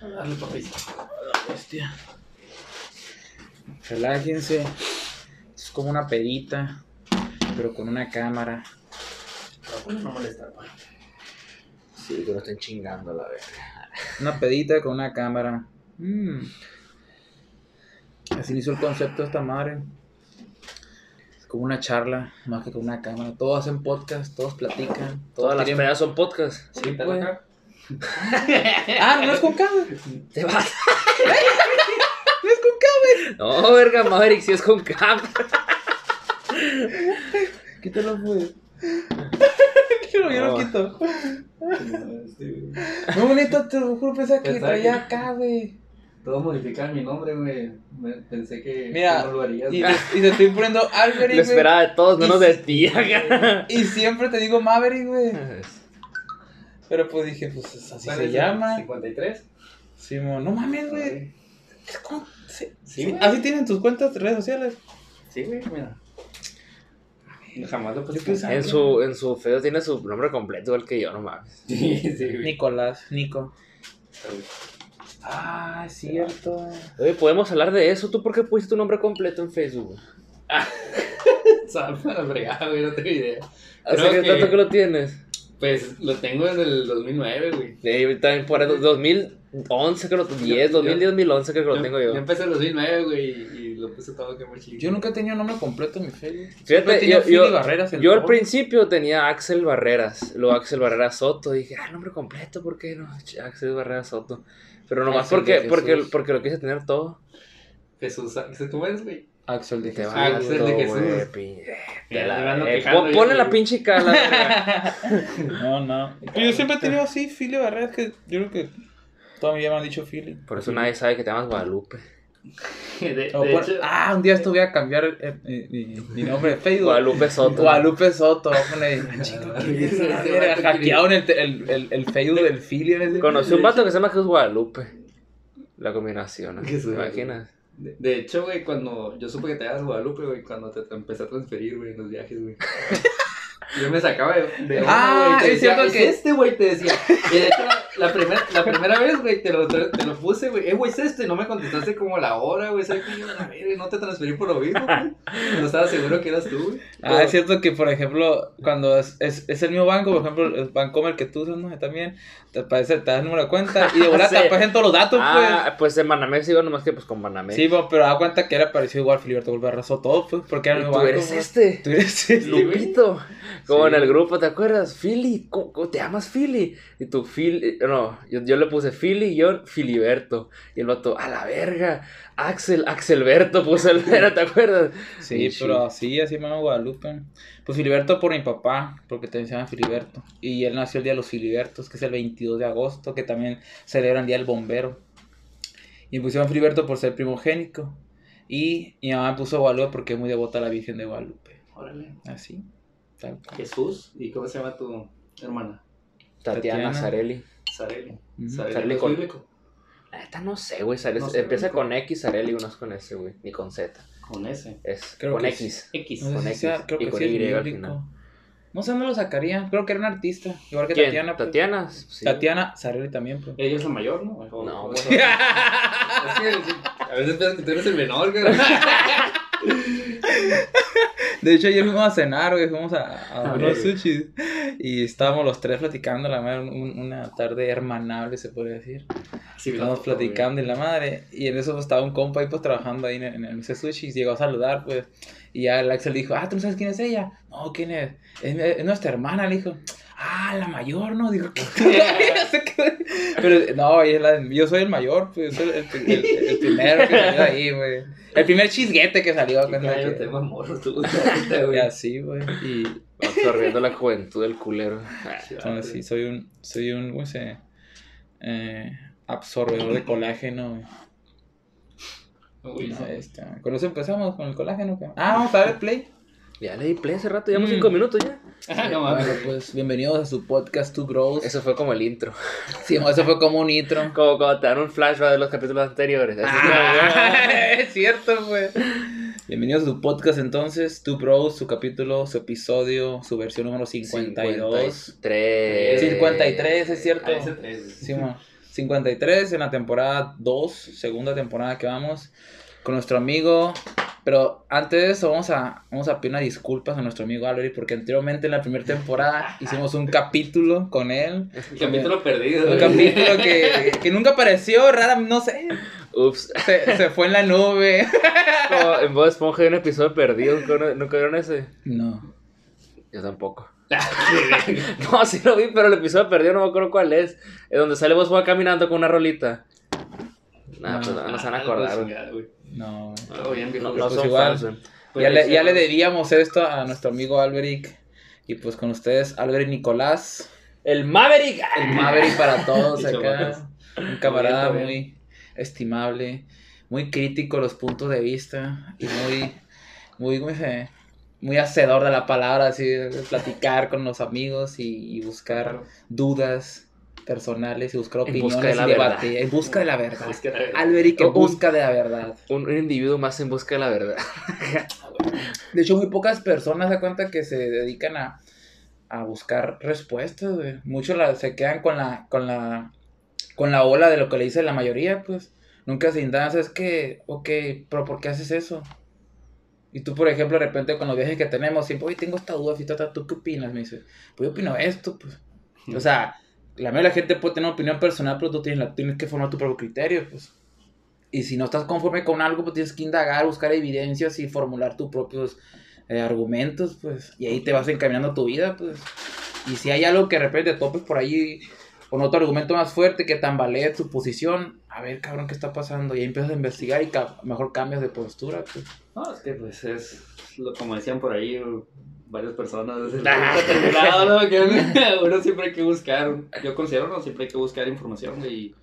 Dale, papi. Hostia. Relájense. Es como una pedita, pero con una cámara. Para no molestar, pa. Sí, que no estén chingando la verga. Una pedita con una cámara. Mm. Así hizo el concepto de esta madre. Es como una charla, más que con una cámara. Todos hacen podcast, todos platican. Todos Todas las tienen- pedas son podcast. Sí, pues. Ah, no es con cámara. Te vas. No es con cámara. No, verga, Maverick, si es con cámara. Quítalo, pues. Yo, yo lo No. quito. Muy bonito, te lo juro, pensaba que Pensaba traía que- acá, güey. Todo modificar mi nombre, güey. Me- Pensé que Mira, no lo harías. Y, te- y te estoy poniendo Alberic, Lo güey. esperaba de todos, Y menos si- de ti. Y siempre te digo Maverick, güey. Pero pues dije, pues así ¿Cuál se llama. 53. Simón, no mames, güey. Es como- sí, Sí, güey. Así tienen tus cuentas de redes sociales. Sí, güey, mira. Jamás lo puse. En su, en su feo tiene su nombre completo, igual que yo, no mames. Sí, sí, güey. Nicolás, Nico. Ah, es cierto. Oye, podemos hablar de eso. ¿Tú por qué pusiste tu nombre completo en Facebook? Sabe para fregar, güey, no tengo idea. ¿Hace qué que- tanto que lo tienes? Pues lo tengo desde el 2009, güey. Sí, yo también por el 2011 creo que lo 10, Yo- 2010, 2011 creo que lo tengo Yo yo. empecé en el 2009, güey, y, y lo puse todo que muy chido. Yo nunca he tenido nombre completo en mi Facebook. Fíjate, yo, yo, Barreras yo al principio tenía Axel Barreras, luego Axel Barreras Soto, dije, ah, nombre completo, ¿por qué no? Axel Barreras Soto. Pero nomás Axel porque, porque, porque lo quise tener todo. Jesús, ¿cómo es, güey? Axel de Te Jesús. Axel de Jesús. Ponle la pinche cara. la verga. No, no. Pero yo siempre he tenido así, Philly Barreras, que yo creo que toda mi vida me han dicho Philly. Por eso nadie sabe que te llamas Guadalupe. De, de O por- hecho, ah, un día esto voy a cambiar eh, eh, mi, mi nombre de Facebook. Guadalupe Soto. Guadalupe Soto. voy a poner, "Ah, chico, Ah, ¿quién es ese esa vato verga?" quiere- Hackearon el, el, el, el Facebook del Philly. Conocí un vato que se llama Jesús Guadalupe. La combinación, ¿no? ¿te imaginas? De, de hecho, güey, cuando yo supe que te dabas Guadalupe, güey, cuando te, te empecé a transferir, güey, en los viajes, güey. Yo me sacaba de, de Ah, güey, te es decía, cierto es que- este, güey, te decía. Y de hecho, la, la primera, la primera vez, güey, te lo, te lo puse, güey, eh, güey, es este, y no me contestaste como la hora, güey, ¿sabes qué? Yo, a ver, no te transferí por lo mismo, güey. No estaba seguro que eras tú, güey. Ah, es cierto que, por ejemplo, cuando es, es, es el mismo banco, por ejemplo, el Bancomer que tú usas, ¿no? También te aparece, te das el número de cuenta y de volada Sí. te aparecen todos los datos, Ah, pues en Banamex iba nomás que pues con pues. Banamex. Sí, pues, pero da cuenta que era parecido igual Filiberto Golpe arrasó todo, pues, porque era el tú mismo banco. eres pues. este. Tú eres este. Lupito, como Sí. en el grupo, ¿te acuerdas? Philly, ¿cómo, cómo te llamas Philly? Y tú, Philly, no, yo, yo le puse Philly y yo, Filiberto. Y el vato, a la verga, Axel, Axelberto puso el ¿te acuerdas? Sí, pero así, así me llamo Guadalupe. Pues Filiberto por mi papá, porque también se llama Filiberto. Y él nació el día de los Filibertos, que es el 22 de agosto, que también celebran el Día del Bombero. Y me pusieron Filiberto por ser primogénico. Y mi mamá me puso Guadalupe porque es muy devota a la Virgen de Guadalupe. Órale. Así, tal. Jesús, ¿y cómo se llama tu hermana? Tatiana, Tatiana. Sareli. Sareli. Ujú. Sareli, Sareli ¿es con- bíblico? La neta no sé, güey, No sé, empieza con X, Sareli, no es con S, güey, ni con Z. Con ese. Es Creo con que X. X. No sé con si X sea- creo y que con sí es Y al bíblico. final. No sé dónde lo sacaría, creo que era un artista. Igual que ¿Quién? Tatiana. pues. Tatiana. Sí. Tatiana Sareli también, pues. Ella es la mayor, ¿no? O- No. Es que, a veces piensas que tú eres el menor, güey. De hecho, ayer fuimos a cenar, güey, fuimos a, a unos sushis. Y estábamos los tres platicando, la madre, un- una tarde hermanable, se puede decir. Sí, Estábamos foto, platicando y la madre. Y en eso pues, estaba un compa ahí, pues, trabajando ahí en, en el ese sushi. Y llegó a saludar, pues. Y ya el Axel dijo, ah, ¿tú no sabes quién es ella? No, ¿quién es? Es, es nuestra hermana, le dijo. Ah, la mayor, ¿no? Digo, ¿qué? Se quedó- Pero no, ella es la, yo soy el mayor, pues, yo soy el, el- el- el primero que salió ahí, güey. El primer chisguete que salió. güey. cuando- Cállate, mamorro, tú. güey. así, güey. Y Absorbiendo la juventud del culero. entonces, sí, soy un, soy un, ¿cómo se? Eh, absorbedor de colágeno. Uy, no. Este, con eso empezamos con el colágeno. ¿qué? Ah, vamos a ver play. Ya le di play hace rato, llevamos Mm. cinco minutos ya. No mames. Bueno, pues bienvenidos a su podcast Two Bros. Eso fue como el intro. Sí, eso fue como un intro. Como cuando te dan un flashback de los capítulos anteriores. Así Ah, es cierto, güey. Bienvenidos a su podcast entonces, Two Bros, su capítulo, su episodio, su versión número como 52. 53. 53, es cierto. Ah. Sí, mo. 53 en la temporada 2, segunda temporada que vamos, con nuestro amigo. Pero antes de eso, vamos a, vamos a pedir unas disculpas a nuestro amigo Albert, porque anteriormente en la primera temporada hicimos un capítulo con él. El capítulo perdido. Un capítulo que, que nunca apareció, rara, no sé. Ups. Se, se fue en la nube. Como en Bob Esponja hay un episodio perdido. ¿Nunca vieron ese? No. Yo tampoco. No, sí lo vi, pero el episodio perdido no me acuerdo cuál es. Es donde sale Bob Esponja caminando con una rolita. Nah, No. pues no, no se van a Ah, acordar. Pues. No. Bien, viejo. No, pues igual. fans. Pues, ya, le, ya le sí, debíamos esto a nuestro amigo Alberic. Y pues con ustedes, Alberic Nicolás. El Maverick. El Maverick para todos acá. Un camarada muy estimable, muy crítico a los puntos de vista y muy, muy, ¿cómo se dice? muy hacedor de la palabra, así, platicar con los amigos y, y buscar Claro. dudas personales y buscar En opiniones busca de la y verdad. debatir, en busca de la verdad. Es que la- en Un- busca de la verdad. Un, un individuo más en busca de la verdad. De hecho, muy pocas personas se dan cuenta que se dedican a, a buscar respuestas, güey. Muchos la- se quedan con la, con la, con la ola de lo que le dice la mayoría, pues. Nunca se indagan, es que, ok, pero ¿por qué haces eso? Y tú, por ejemplo, de repente con los viajes que tenemos, siempre, oye, tengo esta duda, ¿tú qué opinas? Me dice, pues yo opino esto, pues. O sea, la mayoría la gente puede tener una opinión personal, pero tú tienes, tienes que formar tu propio criterio, pues. Y si no estás conforme con algo, pues tienes que indagar, buscar evidencias y formular tus propios eh, argumentos, pues. Y ahí te vas encaminando tu vida, pues. Y si hay algo que de repente topes por ahí con otro argumento más fuerte que tambalee tu posición, a ver, cabrón, ¿qué está pasando? Y ahí empiezas a investigar y mejor cambias de postura, pues. No, es que pues es como decían por ahí varias personas Ah. terminado, ¿no? Uno siempre hay que buscar, yo considero uno siempre hay que buscar información y,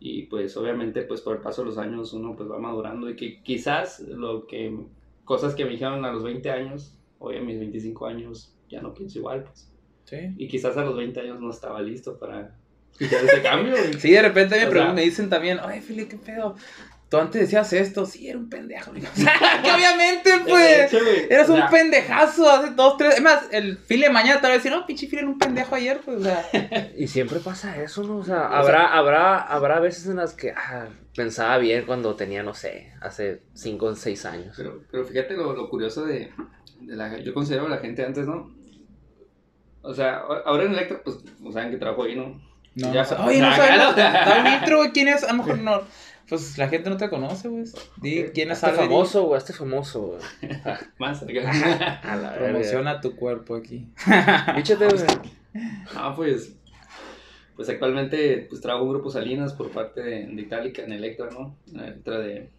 y pues obviamente pues por el paso de los años uno pues va madurando y que quizás lo que cosas que me dijeron a los 20 años, hoy a mis 25 años ya no pienso igual, pues. Sí. Y quizás a los 20 años no estaba listo para ese cambio. Sí, de repente me, me dicen también, ay, Fili, ¿qué pedo? Tú antes decías esto, sí, era un pendejo. O sea, que obviamente, pues. Eras un pendejazo hace dos, tres. Es más, el Fili de mañana te va a decir, no, pinche Fili era un pendejo ayer, pues. O sea, Y siempre pasa eso, ¿no? O sea, habrá, habrá, habrá veces en las que ah, pensaba bien cuando tenía, no sé, hace 5 o 6 años. Pero, pero fíjate lo, lo curioso de, de la... Yo considero a la gente antes, ¿no? O sea, ahora en Electra, pues, no saben que trabajo ahí, ¿no? no, Ya, o sea, oye, no un intro, güey, ¿quién es? A lo mejor no. Pues la gente no te conoce, güey. Di quién es Alberic. famoso, güey, este famoso, güey. Más. A la verga. Promociona tu cuerpo aquí. Bíchate, güey. Ah, pues... Pues actualmente, pues trabajo en Grupo Salinas por parte de, de Itálica en Electra, ¿no? En Electra de...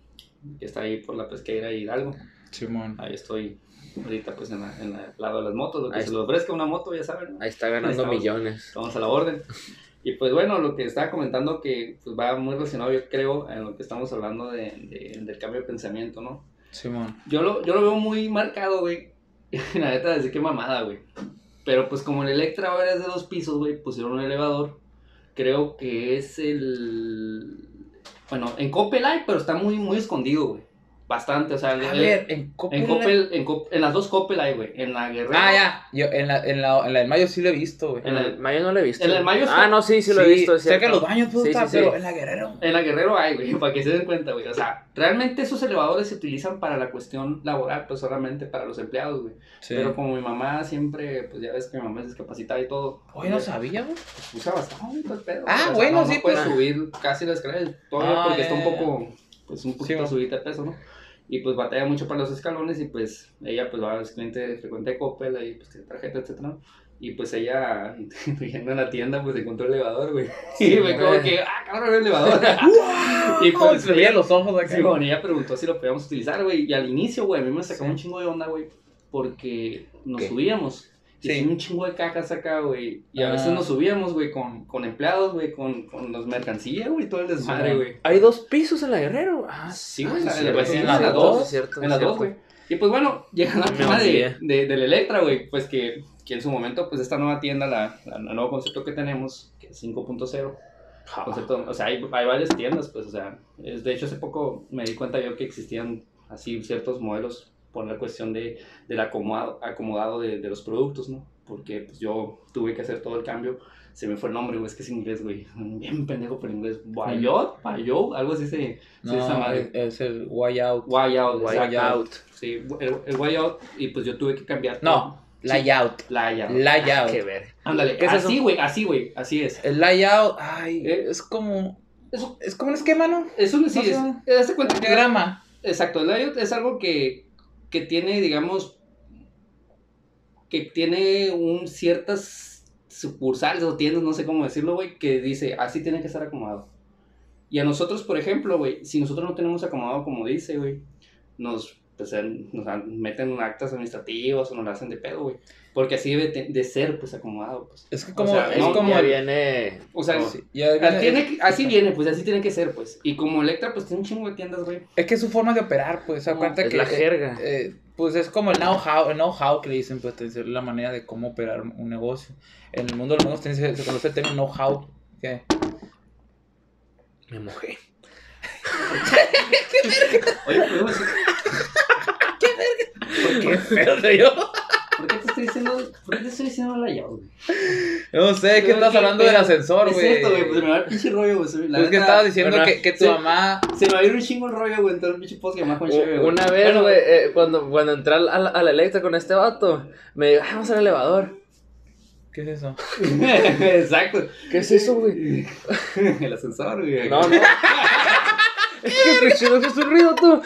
Que está ahí por la pesqueira y Hidalgo. Simón. Ahí estoy ahorita, pues, en, la- en la- el lado de las motos. Lo que Ahí se le ofrezca una moto, ya saben, ¿no? Ahí está ganando Estamos. millones. Estamos a la orden. Y pues bueno, lo que estaba comentando que pues, va muy relacionado, yo creo, en lo que estamos hablando de, de- del cambio de pensamiento, ¿no? Simón. Yo lo, yo lo veo muy marcado, güey. La neta, decir que mamada, güey. Pero pues como el Electra ahora es de dos pisos, güey, pusieron un elevador. Creo que es el... Bueno, en Coppel hay, pero está muy, muy escondido, güey. Bastante, o sea... el- ver, en Coppel. en, Coppel, en, las dos Coppel hay, güey. En la Guerrero. Ah, ya. Yo en la, en la, en la del Mayo sí lo he visto, güey. En el Mayo no lo he visto. en el Mayo está- Ah, no, sí, sí lo he visto. es cerca de los baños, pues, Sí, está, sí, sí. pero en la Guerrero. En la Guerrero hay, güey, para que se den cuenta, güey. O sea, realmente esos elevadores se utilizan para la cuestión laboral, pues solamente para los empleados, güey. Sí. Pero como mi mamá siempre, pues ya ves que mi mamá es discapacitada y todo. Oye, no pues, sabía, güey. pues, usa bastante el pedo. Ah, O sea, bueno, no, sí, no puede pues. subir casi la escalera todavía Ah, porque está un poco, pues un poquito Sí, subida de peso, ¿no? Y pues batalla mucho para los escalones y pues ella pues va, es cliente frecuente de Coppel, ahí pues tiene tarjeta, etcétera. Y pues ella, yendo a la tienda, pues encontró el elevador, güey. Sí, y me como que, ah, cabrón, el elevador. y ¿Cómo pues se veían los ojos acá? Sí, bueno, ella preguntó si lo podíamos utilizar, güey. Y al inicio, güey, a mí me sacó Sí. un chingo de onda, güey. Porque nos ¿Qué? subíamos. Y Sí. tenía un chingo de cajas acá, güey. Y a Ah. veces nos subíamos, güey, con, con empleados, güey, con, con los mercancías, güey, todo el desmadre, güey. Hay dos pisos en la Guerrero. Ah, Sí, güey, ah, pues, sí, sí, en las dos, En las dos, güey. Y pues bueno, llega la Me tema de, de, del Electra, güey. Pues que, que en su momento, pues esta nueva tienda, la, la, la nuevo concepto que tenemos, que es 5.0. Ja. Concepto, o sea, hay, hay varias tiendas, pues, o sea, es, de hecho hace poco me di cuenta yo que existían así ciertos modelos por la cuestión de, del acomodado, acomodado de, de los productos, ¿no? Porque pues yo tuve que hacer todo el cambio Se me fue el nombre, güey, es que es inglés, güey. Bien pendejo por inglés. Wayot, Wayot, algo así se. No, sí, esa madre. es el Way Out. Wyout, Way exacto. out. Sí, el, el Wyout, y pues yo tuve que cambiar. No, Layout. Layout. Layout. Qué ver. Ándale, ¿Qué es así, güey, así, güey, así es. El layout, ay, ¿Eh? es como. Eso, Es como un esquema, ¿no? eso sí, No sé. es, hazte cuenta que- Diagrama. Exacto, el layout es algo que, que tiene, digamos, que tiene un ciertas sucursales o tiendas, no sé cómo decirlo, güey, que dice, así tiene que estar acomodado. Y a nosotros, por ejemplo, güey, si nosotros no tenemos acomodado como dice, güey, nos, pues, nos meten actas administrativas o nos la hacen de pedo, güey. Porque así debe de ser, pues, acomodado, pues. Es que O como. sea, es no, como. ya viene. O sea, como- sí, ya Ah, viene- tiene que- así viene, pues, así tiene que ser, pues. Y como Electra, pues, tiene un chingo de tiendas, güey. Es que es su forma de operar, pues. No, Acuérdate es que. la eh, jerga. eh, pues es como el know-how, el know-how que le dicen, pues, es la manera de cómo operar un negocio. En el mundo de los negocios se, se conoce el término know-how. que Me mojé. Oye, ¿podemos decir- Qué feo yo. ¿Por qué te estoy diciendo, por qué te estoy diciendo layout, güey? No sé, es que estás hablando del ascensor, Es güey. cierto, güey, pues me va el pinche rollo, güey. la Pues que estabas diciendo bueno, que, que tu mamá. Se me va a ir un chingo el rollo, güey, en todo el pinche post que me con U- güey. Una vez, Bueno, güey, eh, cuando, cuando entré a la, a la Electra con este vato, me dijo, "Ah, vamos al elevador. ¿Qué es eso? Exacto. ¿Qué es eso, güey? el ascensor, güey. No, no. es que escuché, no un ruido tú.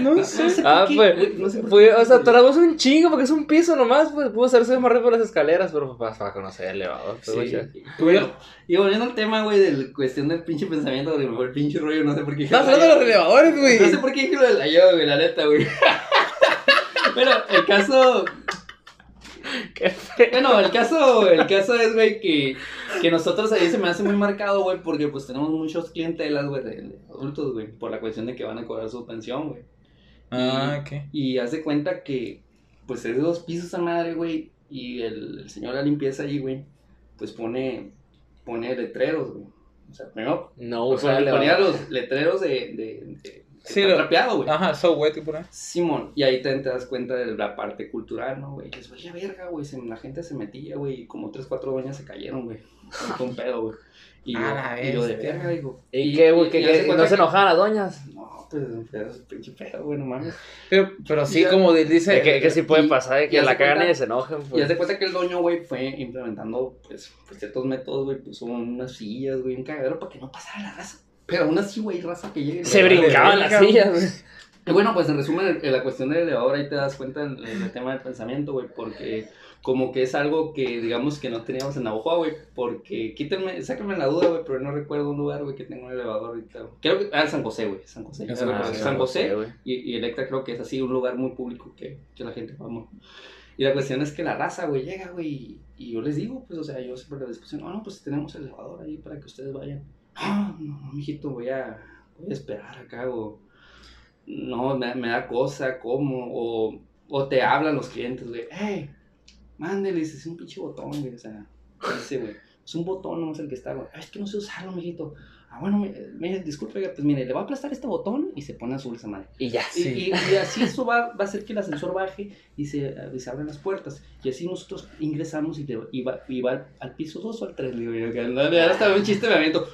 No No sé por Ah, qué, pues, no sé por qué. o sea, tardamos un chingo porque es un piso nomás, pues pudo hacerse más rápido las escaleras, pero para, para conocer el elevador. pues, Sí. Bueno, y volviendo al tema, güey, de la cuestión del pinche pensamiento, fue el pinche rollo, no sé por qué. Estás hablando de los elevadores, güey. No sé por qué dije lo del layout, güey, la neta, güey. Pero el caso, Qué feo. Bueno, el caso, el caso es, güey, que, que nosotros ahí se me hace muy marcado, güey, porque pues tenemos muchos clientelas, güey, de, de adultos, güey, por la cuestión de que van a cobrar su pensión, güey. Ah, ¿qué? Y haz de cuenta que, pues es de dos pisos a madre, güey, y el, el señor de la limpieza ahí, güey, pues pone, pone letreros, güey. O sea, primero No, pues, el ponía los letreros de, de, de, Sí, está lo- trapeado, güey. Ajá, so wet y por ahí. Simón, y ahí te, te das cuenta de la parte cultural, ¿no, güey? Que es, vaya verga, güey, la gente se metía, güey, y como tres, cuatro doñas se cayeron, güey. Fue un pedo, güey. Y yo, A la y yo de verga, digo. ¿Y qué, güey? ¿Que, y no se enojaban las doñas? No, pues, es pinche pedo, güey, no mames. Pero, pero sí, Ya. como dice. Que, que sí puede y- pasar, de y que la cagan cuenta- y se enojen, Y haz pues. de cuenta que el doño, güey, fue implementando, pues, pues, ciertos métodos, güey, puso unas sillas, güey, un cagadero para que no pasara la raza. Pero aún así, güey, raza que llegue. Se brincaban las sillas, güey. Y bueno, pues en resumen, en la cuestión del elevador, ahí te das cuenta en, en el tema del pensamiento, güey, porque como que es algo que, digamos, que no teníamos en Navajo, güey, porque quítenme, sáquenme la duda, güey, pero no recuerdo un lugar, güey, que tenga un elevador ahorita. Creo que, ah, San José, güey, San José. Es ya San José, San José, güey. y, y Electra creo que es así, un lugar muy público que, que la gente va mucho. Y la cuestión es que la raza, güey, llega, güey, y, y yo les digo, pues, o sea, yo siempre les discusión, no, no, pues tenemos el elevador ahí para que ustedes vayan. Ah, no, mijito, voy a, voy a esperar acá, o no, me, me da cosa, ¿cómo? O, o te hablan los clientes, güey, hey, mándele, es un pinche botón, güey, o sea, dice, güey, es un botón, no es el que está, güey, "Ah, es que no sé usarlo, mijito. Ah, bueno, me, me- disculpe, pues mire, le va a aplastar este botón y se pone azul esa madre. Y ya. Sí. y- y así eso va, va a hacer que el ascensor baje y se, y se abren las puertas. Y así nosotros ingresamos y, te- va, va al, al piso 2 o al 3, digo yo. Que no, ahora estaba un chiste, me aviento.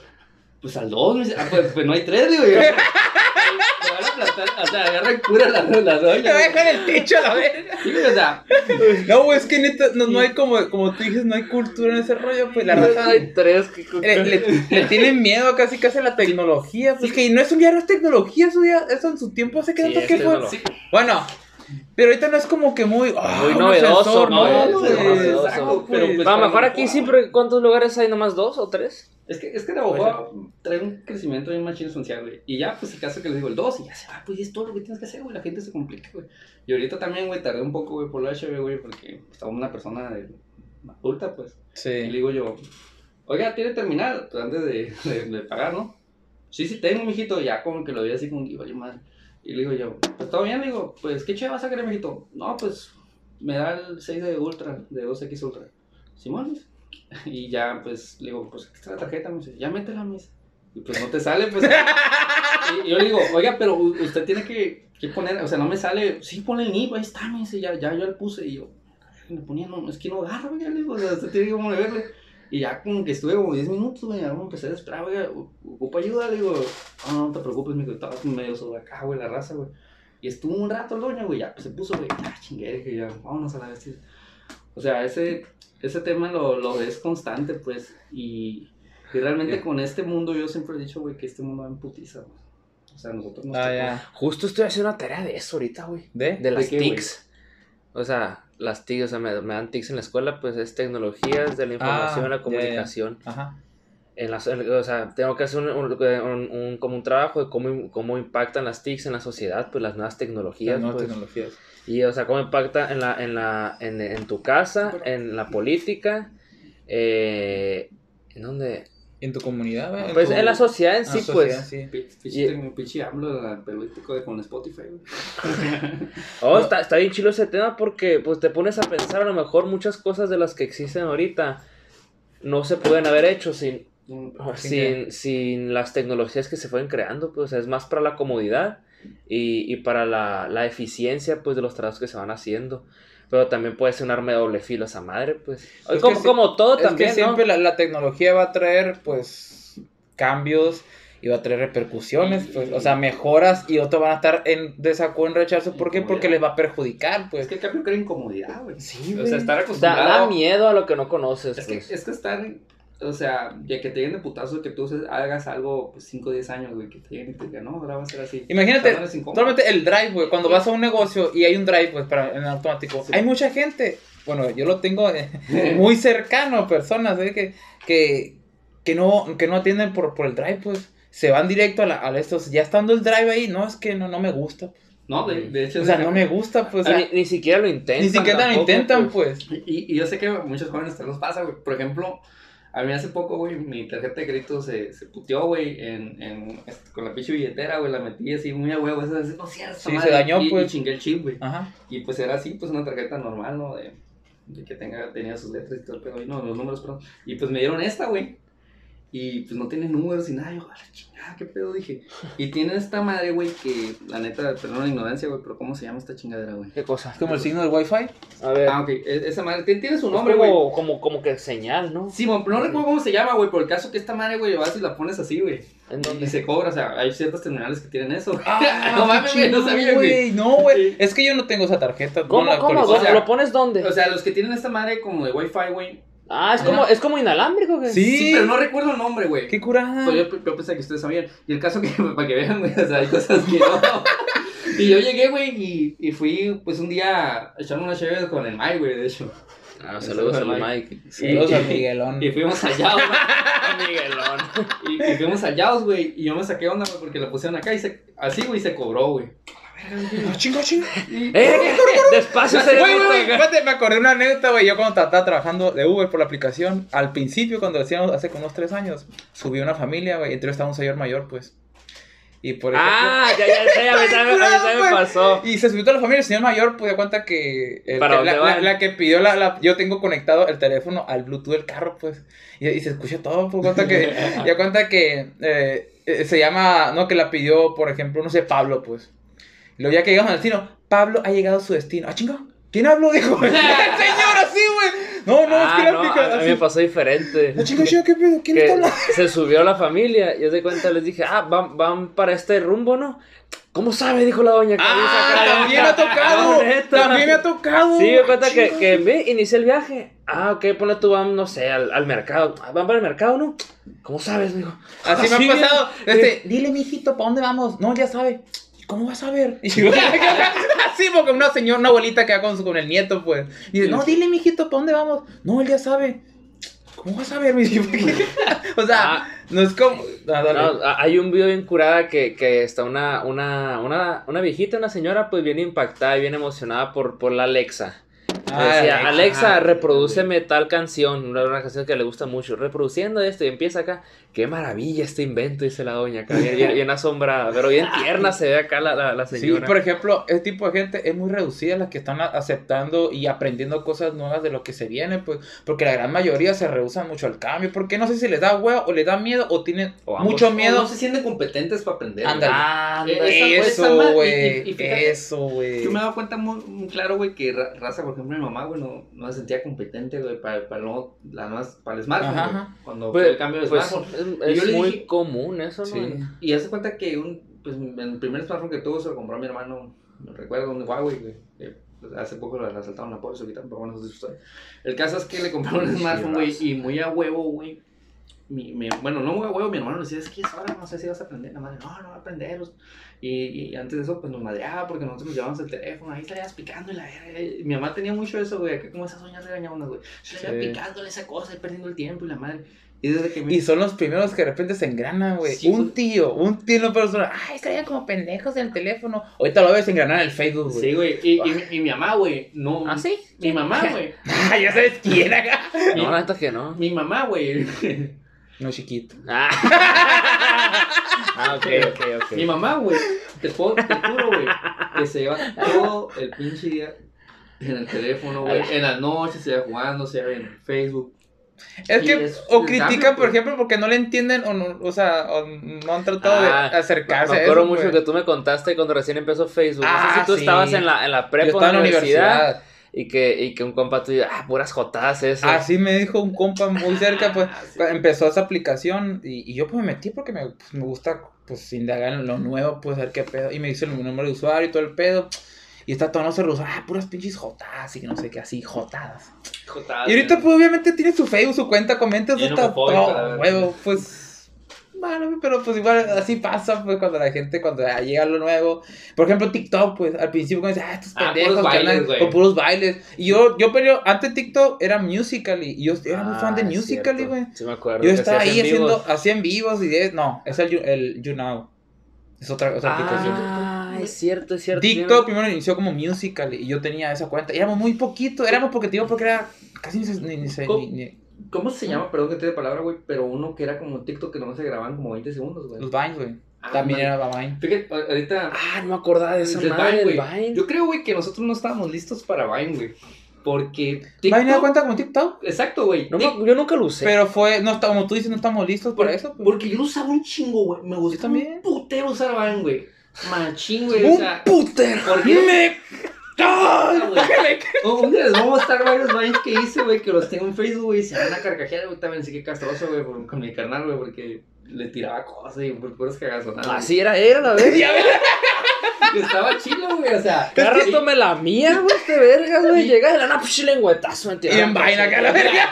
Pues al 2, me dice, ah, pues, pues no hay 3, digo yo. Me van a aplastar, o sea, agarran cura las las doñas. Te dejan el techo a la verga. Sí, o sea, No, güey, es que neta, no, no hay como, como tú dices, no hay cultura en ese rollo, pues la raza. Hay tres que. Le, le- le tienen miedo casi casi a la tecnología. Pues que no es un día, no es tecnología, eso, ya, eso en su tiempo hace que Sí, tanto que fue. sí, Bueno, pero ahorita no es como que muy. ah, Muy novedoso, ascensor, ¿no? no, Es güey, novedoso. exacto, Pero, pues. A lo mejor para aquí siempre, ¿cuántos lugares hay? ¿Nomás dos o tres? Es que, es que Navajo trae un crecimiento bien machino social, güey. Y ya, pues el caso que les digo, el 2, y ya se va, pues y es todo lo que tienes que hacer, güey. La gente se complica, güey. Y ahorita también, güey, tardé un poco, güey, por la HB, güey, porque estaba una persona de- adulta, pues. Y le Sí. digo yo, oiga, ¿tiene terminal? Pues antes de, de, de pagar, ¿no? Sí, sí, tengo, mijito. Ya como que lo vi así como, que, oye, madre. Y le digo yo, pues todo bien, le digo, pues, ¿qué chévere vas a querer, mijito? No, pues, me da el 6 de Ultra, de 2X Ultra. Simón. Y ya, pues, le digo, pues, aquí está la tarjeta, me dice, ya métela, me dice. Y pues no te sale, pues. y yo le digo, oiga, pero usted tiene que, que poner, o sea, no me sale, sí, ponle el NIP, ahí está, me dice, ya, ya yo le puse. Y yo, le ponía, no, es que no agarra, le digo, o sea, usted tiene que moverle. Y ya como que estuve como 10 minutos, güey, ya me empecé a esperar, güey, ocupa ayuda, le digo, no, no, no te preocupes, me estaba medio sobre acá, güey, la raza, güey. Y estuvo un rato el doña, güey, ya pues se puso, güey, ah, chingue, dije ya, vámonos a la vestida. O sea, ese, ese tema lo, lo ves constante, pues, y, y realmente Ya. con este mundo yo siempre he dicho, güey, que este mundo va en putiza, güey. O sea, nosotros nos Ah, ya. Justo estoy haciendo una tarea de eso ahorita, güey. ¿De? De las qué, güey? TICs. O sea, las TICs, o sea, me, me dan TICs en la escuela, pues es tecnologías de la información Ah, y la comunicación. Ajá. En las, en- o sea, tengo que hacer un, un- un- un- como un trabajo de cómo, cómo impactan las TICs en la sociedad, pues las nuevas tecnologías. Las nuevas pues. tecnologías. Y, o sea, cómo impacta en, la, en, la, en, en tu casa, en la política, eh, ¿en dónde? ¿Y en tu comunidad, güey? Pues tu- en la sociedad en ah, sí, sociedad, pues. sí. Pi- Y- Pinche el político de con Spotify, güey. Oh, está, está bien chido ese tema porque pues te pones a pensar a lo mejor muchas cosas de las que existen ahorita no se pueden haber hecho sin, sin, sin las tecnologías que se fueron creando, pues es más para la comodidad y, y para la, la eficiencia pues de los trabajos que se van haciendo. Pero también puede ser un arma de doble filo esa madre, pues. Es como, que sí- como todo Es también, que ¿no? siempre la, la tecnología va a traer, pues, cambios y va a traer repercusiones, pues, o sea, mejoras y otros van a estar en desacuerdo, en rechazo. ¿Por qué? Porque les va a perjudicar, Es pues. que el cambio crea incomodidad, güey. Sí, O güey. sea, estar Da, acostumbrado. da miedo a lo que no conoces, Es que, pues. es que estar, o sea, de que te lleguen de putazo, que tú hagas algo, pues 5 o 10 años, güey, que te lleguen y te digan, no, ahora va a ser así. Imagínate. Solamente el drive, güey. Cuando vas a un negocio y hay un drive, pues, para, en automático. Sí. Hay mucha gente. Bueno, yo lo tengo eh, muy cercano, personas, ¿eh? Que, que, que, no, que no atienden por, por el drive, pues. Se van directo a, la, a estos. Ya estando el drive ahí, no, es que no, no me gusta. No, de, de hecho. O sea, no me gusta, pues. o sea, ni, ni siquiera lo intentan. ni siquiera lo tampoco, intentan, pues. pues. Y, y yo sé que a muchos jóvenes te los pasa, güey. Por ejemplo, a mí hace poco, güey, mi tarjeta de crédito se, se puteó, güey, en, en, este, con la pinche billetera, güey, la metí así muy a huevo, eso así, no cierto, Sí, se dañó, y, pues. Y chingué el chip, güey. Ajá. Y pues era así, pues una tarjeta normal, ¿no? De, de que tenga, tenía sus letras y todo el pedo, y no, los números, perdón. Y pues me dieron esta, güey. Y pues no tiene números y nada, yo, a la chingada, qué pedo, dije. Y tiene esta madre, güey, que la neta, perdón la ignorancia, güey, pero ¿cómo se llama esta chingadera, güey? ¿Qué cosa? Es como el signo del wifi. A ver. Ah, ok, e- esa madre, tiene, tiene su nombre, güey. como, como, como que señal, ¿no? Sí, bueno, pero no recuerdo cómo se llama, güey, por el caso que esta madre, güey, vas y la pones así, güey. ¿En Y dónde? se cobra, o sea, hay ciertas terminales que tienen eso. Ah, no mames, güey, no sabía, güey. No, güey. Es que yo no tengo esa tarjeta. ¿Cómo, no la cómo? actualicé. O sea, ¿Lo pones dónde? O sea, los que tienen esta madre como de Wi-Fi, güey. Ah, es como, es como inalámbrico, güey. Sí. Sí, pero no recuerdo el nombre, güey. Qué curada. Pues yo, yo pensé que ustedes sabían. Y el caso que, para que vean, güey, o sea, hay cosas que no. y yo llegué, güey, y, y fui, pues, un día a echarme una chévere con el Mike, güey, de hecho. Ah, saludos Saludos al Mike. Saludos Y- a Miguelón. Y fuimos allá, güey. Miguelón. Y, y fuimos allá, güey. Y yo me saqué onda, güey, porque la pusieron acá y se, así, güey, se cobró, güey. Ah, chingo, chingo. Y- ¡Eh! Despacio, Güey, cerebrito, güey, me acordé una anécdota, güey. Yo cuando estaba trabajando de Uber por la aplicación, al principio, cuando lo hacíamos hace como unos tres años, subí una familia, güey. Entre estaba un señor mayor, pues. Y por ejemplo. Ah, ya, ya, ya, ya, a mí también- a mí también me pasó. Y se subió toda la familia, el señor mayor, pues, de cuenta que. el ¿Para la, la- que pidió la, la- Yo tengo conectado el teléfono al Bluetooth del carro, pues. Y, y se escucha todo, pues, cuenta que. ya cuenta que. eh, eh, se llama. No, que la pidió, por ejemplo, no sé, Pablo, pues. Luego ya que llegamos al destino, Pablo ha llegado a su destino. Ah, chinga. ¿Quién habló? Dijo. el señor, así, güey. No, no, es que Ah, la no, aplica- a, a mí me pasó diferente. Ah, chinga, chinga, ¿qué pedo? ¿Quién que está hablando? se subió la familia y yo de cuenta les dije, ah, van, van para este rumbo, ¿no? ¿Cómo sabe? Dijo la doña. Ah, también me ha tocado. También me ha tocado. Sí, me cuenta que, que ve, inicié el viaje. Ah, ok, ponle tú, van, no sé, al, al mercado. Ah, ¿Van para el mercado, no? ¿Cómo sabes, mijo? Así me ha pasado. Este, dile, mijito, ¿para dónde vamos? No, ya sabe. ¿Cómo vas a ver? Y yo, así, porque una señora, una abuelita que va con, su- con el nieto, pues. Y dice, no, dile, mijito, ¿para dónde vamos? No, él ya sabe. ¿Cómo vas a ver, mi hijo? O sea, Ah. no es como. Ah. No, hay un video bien curada que, que está una, una, una, una viejita, una señora, pues bien impactada y bien emocionada por, por la Alexa. Ah, Decía, Alexa, ah, reproduceme tal canción, una, una canción que le gusta mucho, reproduciendo esto y empieza acá, qué maravilla este invento, dice la doña acá, bien, bien- bien asombrada, pero bien tierna se ve acá la, la, la Sí, señora. por ejemplo, ese tipo de gente es muy reducida las que están aceptando y aprendiendo cosas nuevas de lo que se viene, pues, porque la gran mayoría se rehusan mucho al cambio, porque no sé si les da huevo o les da miedo o tienen O ambos. mucho O miedo. no se sienten competentes para aprender. Ándale. Eso, güey. Eso, güey. Yo me he dado cuenta muy, muy claro, güey, que ra- raza, por ejemplo, mi mamá, güey, no, no me sentía competente, güey, para, para, no, la para el smartphone, Ajá, güey, ajá. cuando Pues, fue el cambio de pues, smartphone. Es, yo le muy dije- común eso, ¿no? Sí. Y hace cuenta que un, pues, el primer smartphone que tuvo se lo compró a mi hermano, me recuerdo, un Huawei, güey. que, pues, hace poco le asaltaron la policía, pero bueno, eso es historia. El caso es que le compraron un Sí, smartphone, güey, y muy a huevo, güey. Mi, mi- bueno, no muy a huevo, mi hermano le decía, es que es hora, no sé si vas a aprender. La madre, no, no va a aprender. Y, y antes de eso, pues nos madreaba porque nosotros nos llevábamos el teléfono, ahí estarías picando y la. Y Mi mamá tenía mucho eso, güey, acá como esas uñas regañaban, güey. Se Sí. estaría picándole esa cosa y perdiendo el tiempo y la madre. Y desde que me... Y son los primeros que de repente se engranan, güey. Sí, un tío, un tío en lo personal. Ay, estarían como pendejos en el teléfono. Ahorita lo ves engranar en el Facebook, güey. Sí, güey. Y, y, mi- y mi mamá, güey, no. ¿Ah, sí? Mi mamá, güey. Ah, ya sabes quién acá. Mi, No, la neta que no. mi mamá, güey. No, chiquito. Ah, Ah, ok, ok, ok. Mi mamá, güey. Te, puedo, te juro, güey. Que se lleva todo el pinche día en el teléfono, güey. En las noches se va jugando, se va en Facebook. Es que, es- o critican, cambio, por pues. ejemplo, porque no le entienden o no, o sea, o no han tratado Ah, de acercarse Me a acuerdo eso, mucho güey. que tú me contaste cuando recién empezó Facebook. no sé Ah, si tú sí. estabas en la, en la prepa estaba en la universidad. y que, y que un compa tuyo, ah, puras jotadas eso. Así me dijo un compa muy cerca, pues, Ah, sí. empezó esa aplicación y, y yo pues me metí porque me, pues, me gusta, pues, indagar en lo nuevo, pues, ver qué pedo. Y me hizo el número de usuario y todo el pedo. Y está todo no se usa, ah, puras pinches jotadas y que no sé qué, así, jotadas. Jotadas, Y ahorita, pues, obviamente tiene su Facebook, su cuenta, comenta, la todo, huevo, pues. Bueno, pero pues igual así pasa, pues, cuando la gente, cuando ya llega lo nuevo. Por ejemplo, TikTok, pues, al principio cuando dice, ah, estos Ah, pendejos puros que andan bailes, güey. con puros bailes. Y yo, yo, pero antes TikTok era Musical.ly, y yo era muy fan de Ah, Musical.ly, güey. Sí me acuerdo. Yo estaba ahí en haciendo, vivos. hacía en vivos y de, no, es el, You- el YouNow. Es otra, otra aplicación. Ah, es cierto, es cierto. TikTok primero inició como Musical.ly y yo tenía esa cuenta. Y éramos muy poquito, éramos porque te digo porque era casi ni se, ni, ni se- ¿Cómo? ni- ni- ¿Cómo se llama? Perdón que te dé palabra, güey. Pero uno que era como TikTok que no se grababan como 20 segundos, güey. los Vines, güey. Ah, También man. era Vine. Fíjate, ahorita. Ah, no me acordaba de esa madre, Vine. Vine. Yo creo, güey, que nosotros no estábamos listos para Vine, güey. Porque. Vine da cuenta como TikTok. Exacto, güey. No yo nunca lo usé. Pero fue, no como tú dices, no estamos listos para eso. pues. Porque yo lo usaba un chingo, güey. Me gustaba también. un putero usar Vine, güey. Machín, güey. O Un sea, putero. Me Ah. Un día les voy a mostrar varios Vines que hice, güey, que los tengo en Facebook, güey, se van a carcajear, güey, también sí que castroso, güey, con mi carnal, güey, porque le tiraba cosas y por puras cagazonadas. Así era, era la verga. Estaba chido, güey, o sea. Cada es que- rato me la mía, güey, este verga, güey. Llega de la nada, pues lengüetazo. Y en vaina acá la verga.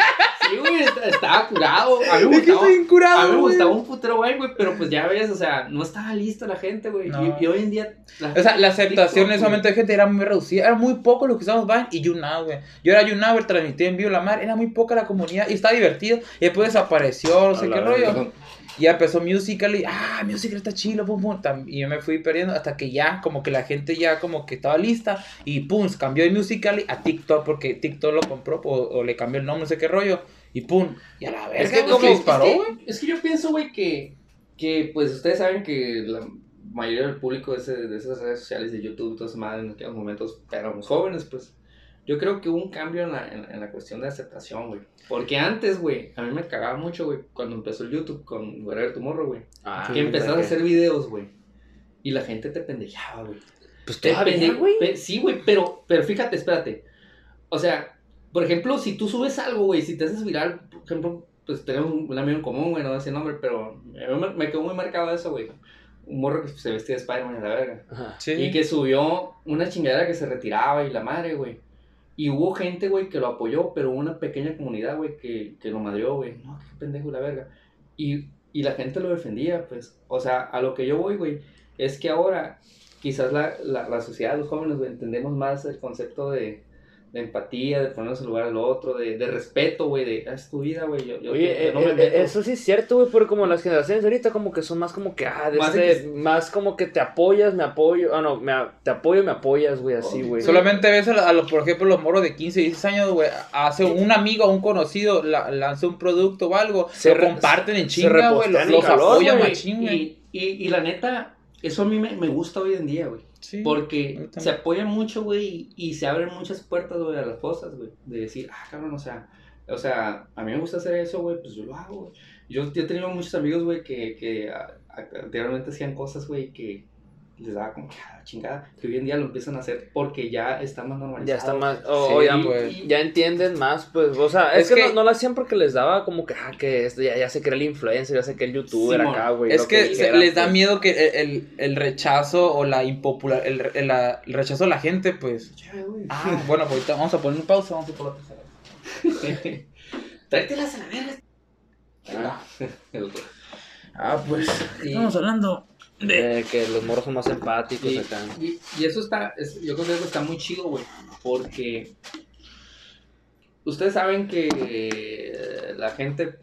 Sí, güey, est- estaba curado. A mí me que gustaba. estoy incurado, A mí me güey. gustaba un putero Vine, güey, pero pues ya ves, o sea, no estaba lista la gente, güey. No. Y, y hoy en día. la O sea, la aceptación en ese momento de gente era muy reducida. Era muy poco lo que usábamos Vine y YouNow, güey. Yo era YouNow, transmití en vivo la mar. Era muy poca la comunidad y estaba divertido. Y después desapareció, no sé qué rollo. Y ya empezó Musical.ly. Ah, Musical.ly está chido, pum, pum. Y yo me fui perdiendo hasta que ya, como que la gente ya como que estaba lista. Y pum, cambió de Musical.ly a TikTok porque TikTok lo compró o, o le cambió el nombre, no sé qué rollo. Y pum, y a la verga, Es que, se que- disparó, es que- es que yo pienso, güey, que, que pues ustedes saben que la mayoría del público de, ese- de esas redes sociales, de YouTube, todas madres, en aquellos momentos éramos jóvenes, pues. Yo creo que hubo un cambio en la, en, en la cuestión de aceptación, güey. Porque antes, güey, a mí me cagaba mucho, güey, cuando empezó el YouTube con Wherever Tomorrow, güey. Ah, que empezabas a hacer videos, güey. Y la gente te pendejaba, güey. Pues Te todavía, pende- güey. pe- Sí, güey, pero, pero fíjate, espérate. O sea, por ejemplo, si tú subes algo, güey, si te haces viral, por ejemplo, pues tenemos un, un amigo en común, güey, no decir nombre, pero me, me quedó muy marcado eso, güey. Un morro que se vestía de Spider-Man a la verga. Ajá. Sí. Y que subió una chingadera que se retiraba y la madre, güey. Y hubo gente, güey, que lo apoyó, pero una pequeña comunidad, güey, que, que lo madreó, güey. No, qué pendejo la verga. Y, y la gente lo defendía, pues. O sea, a lo que yo voy, güey, es que ahora quizás la, la, la sociedad, los jóvenes, entendemos más el concepto de, de empatía, de ponernos en lugar al otro, de, de respeto, güey, de, "Ah, es tu vida, güey, yo, yo, Oye, yo no me eh, meto". eh, eso sí es cierto, güey, pero como las generaciones de ahorita como que son más como que, ah, de Más este, más como que te apoyas, me apoyo, ah, no, me, a- te apoyo, me apoyas, güey, así, güey. Solamente ves a, los, por ejemplo, los moros de 15, 16 años, güey, hace un amigo o un conocido la, lanza un producto o algo, Se lo comparten en se chinga, güey, los, los apoyan. Y, y, y la neta, eso a mí me, me gusta hoy en día, güey. Sí. Porque a se apoyan mucho, güey, y, y se abren muchas puertas, güey, a las cosas, güey. De decir, ah, cabrón, o sea, o sea, a mí me gusta hacer eso, güey, pues yo lo hago, güey. Yo, yo he tenido muchos amigos, güey, que, que ah, anteriormente hacían cosas, güey, que, les daba como ah, chingada, que hoy en día lo empiezan a hacer porque ya está más normalizado. Ya está más, o, Sí, ya, pues. ya entienden más, pues, o sea, es, Es que, que- no, no lo hacían porque les daba como que, ah, que esto, ya, ya se crea el influencer, ya sé que el youtuber Simón. acá, güey. Es que, se- dijera, les da pues. miedo que el, el- el rechazo o la impopular, el, el rechazo de la gente, pues. Ya, güey. Ah, bueno, pues ahorita vamos a poner un pausa, vamos a por la tercera. Tráetelas a la verga. Ah, el otro. Ah, pues. Estamos hablando de. Que los morros son más empáticos Y, acá. y- y eso está, es- yo considero que está muy chido, güey, porque ustedes saben que eh, la gente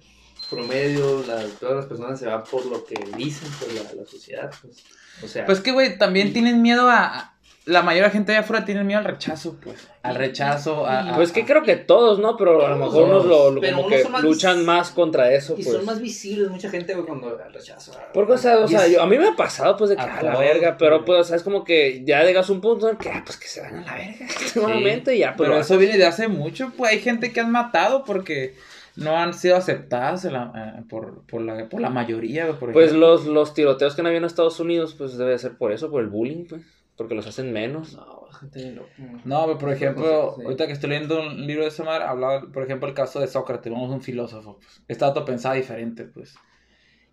promedio, la- todas las personas se van por lo que dicen, por la, la sociedad, pues, o sea, Pues que, güey, también Y- tienen miedo a. La mayoría de gente allá afuera tiene miedo al rechazo, pues. Al rechazo, a. a- Pues que creo que todos, ¿no? Pero a lo mejor unos lo, como unos que más luchan vis- más contra eso, y pues. son más visibles mucha gente, güey, cuando el rechazo. Porque, o sea, o Y sea es- yo, a mí me ha pasado, pues, de que, A a la verga, pero, pues, o sea, es como que ya llegas a un punto en que, ah, pues, que se van a la verga, nuevamente, y ya, Pero pero, eso viene de hace mucho, pues hay gente que han matado porque no han sido aceptadas en la- eh, por, por, la, por la mayoría, por pues, ejemplo. los, los tiroteos que no había en Estados Unidos, pues, debe ser por eso, por el bullying, pues, porque los hacen menos. No, gente. No, por ejemplo, Sí. ahorita que estoy leyendo un libro de Samar, hablaba, por ejemplo, el caso de Sócrates, vamos, un filósofo, pues. Este dato pensaba diferente, pues.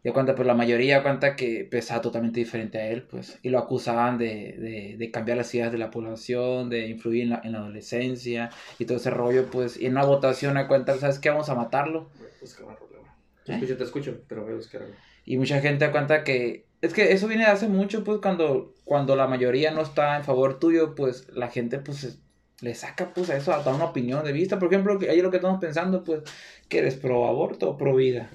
Y cuenta, pues la mayoría cuenta que pensaba totalmente diferente a él, pues. Y lo acusaban de, de, de cambiar las ideas de la población, de influir en la, en la adolescencia y todo ese rollo, pues. Y en una votación a cuenta, ¿sabes qué? Vamos a matarlo. Voy a buscar un problema. Te ¿Eh? escucho, te escucho, pero voy a buscar algo. Y mucha gente cuenta que es que eso viene de hace mucho, pues cuando, cuando la mayoría no está en favor tuyo, pues la gente pues es- le saca pues a eso, a dar una opinión de vista. Por ejemplo, que ahí es lo que estamos pensando, pues, que eres pro aborto o pro vida.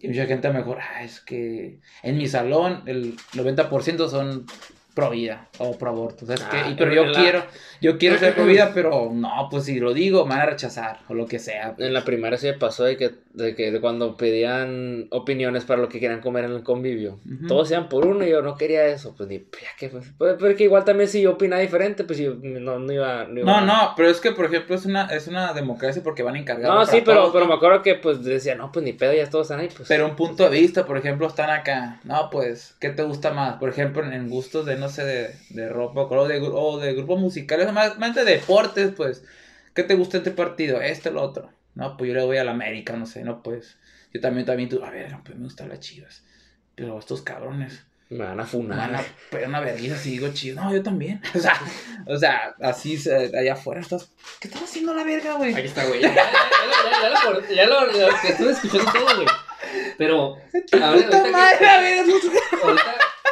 Y mucha gente mejor, ah, es que en mi salón el 90% son pro vida o pro aborto. ¿sabes qué? Ah, Y- pero yo la- quiero, yo quiero ser pro vida, pero no, pues si lo digo, me van a rechazar o lo que sea. En la primaria sí me pasó de que, de que de cuando pedían opiniones para lo que querían comer en el convivio. Todos iban por uno y yo no quería eso. Pues ni, que, pues, pues, porque igual también si yo opinaba diferente, pues yo no, no iba, no iba- No, no, pero es que, por ejemplo, es una, es una democracia porque van encargados. No, sí, pero, todos, pero ¿no? me acuerdo que pues decía, no, pues ni pedo, ya todos están ahí, pues. Pero un punto de vista, por ejemplo, están acá. No, pues, ¿qué te gusta más? Por ejemplo, en, gustos de, no sé, de, de ropa o de, o de grupos musicales, más, más de deportes, pues. ¿Qué te gusta este partido? Este lo otro. No, pues yo le voy a la América, no sé, no, pues. Yo también, también, tú, a ver, pues me gustan las chivas. Pero estos cabrones. Me van a Me funar. van a pegar una vergüenza si digo chido. No, yo también. O sea, o sea así allá afuera estás. ¿Qué estás haciendo la verga, güey? Aquí está, güey. Ya, ya, ya, ya, lo lo, lo- te estuve escuchando todo, güey. Pero, ahora, ahorita, ¡Puta madre, que, la verga! ahorita,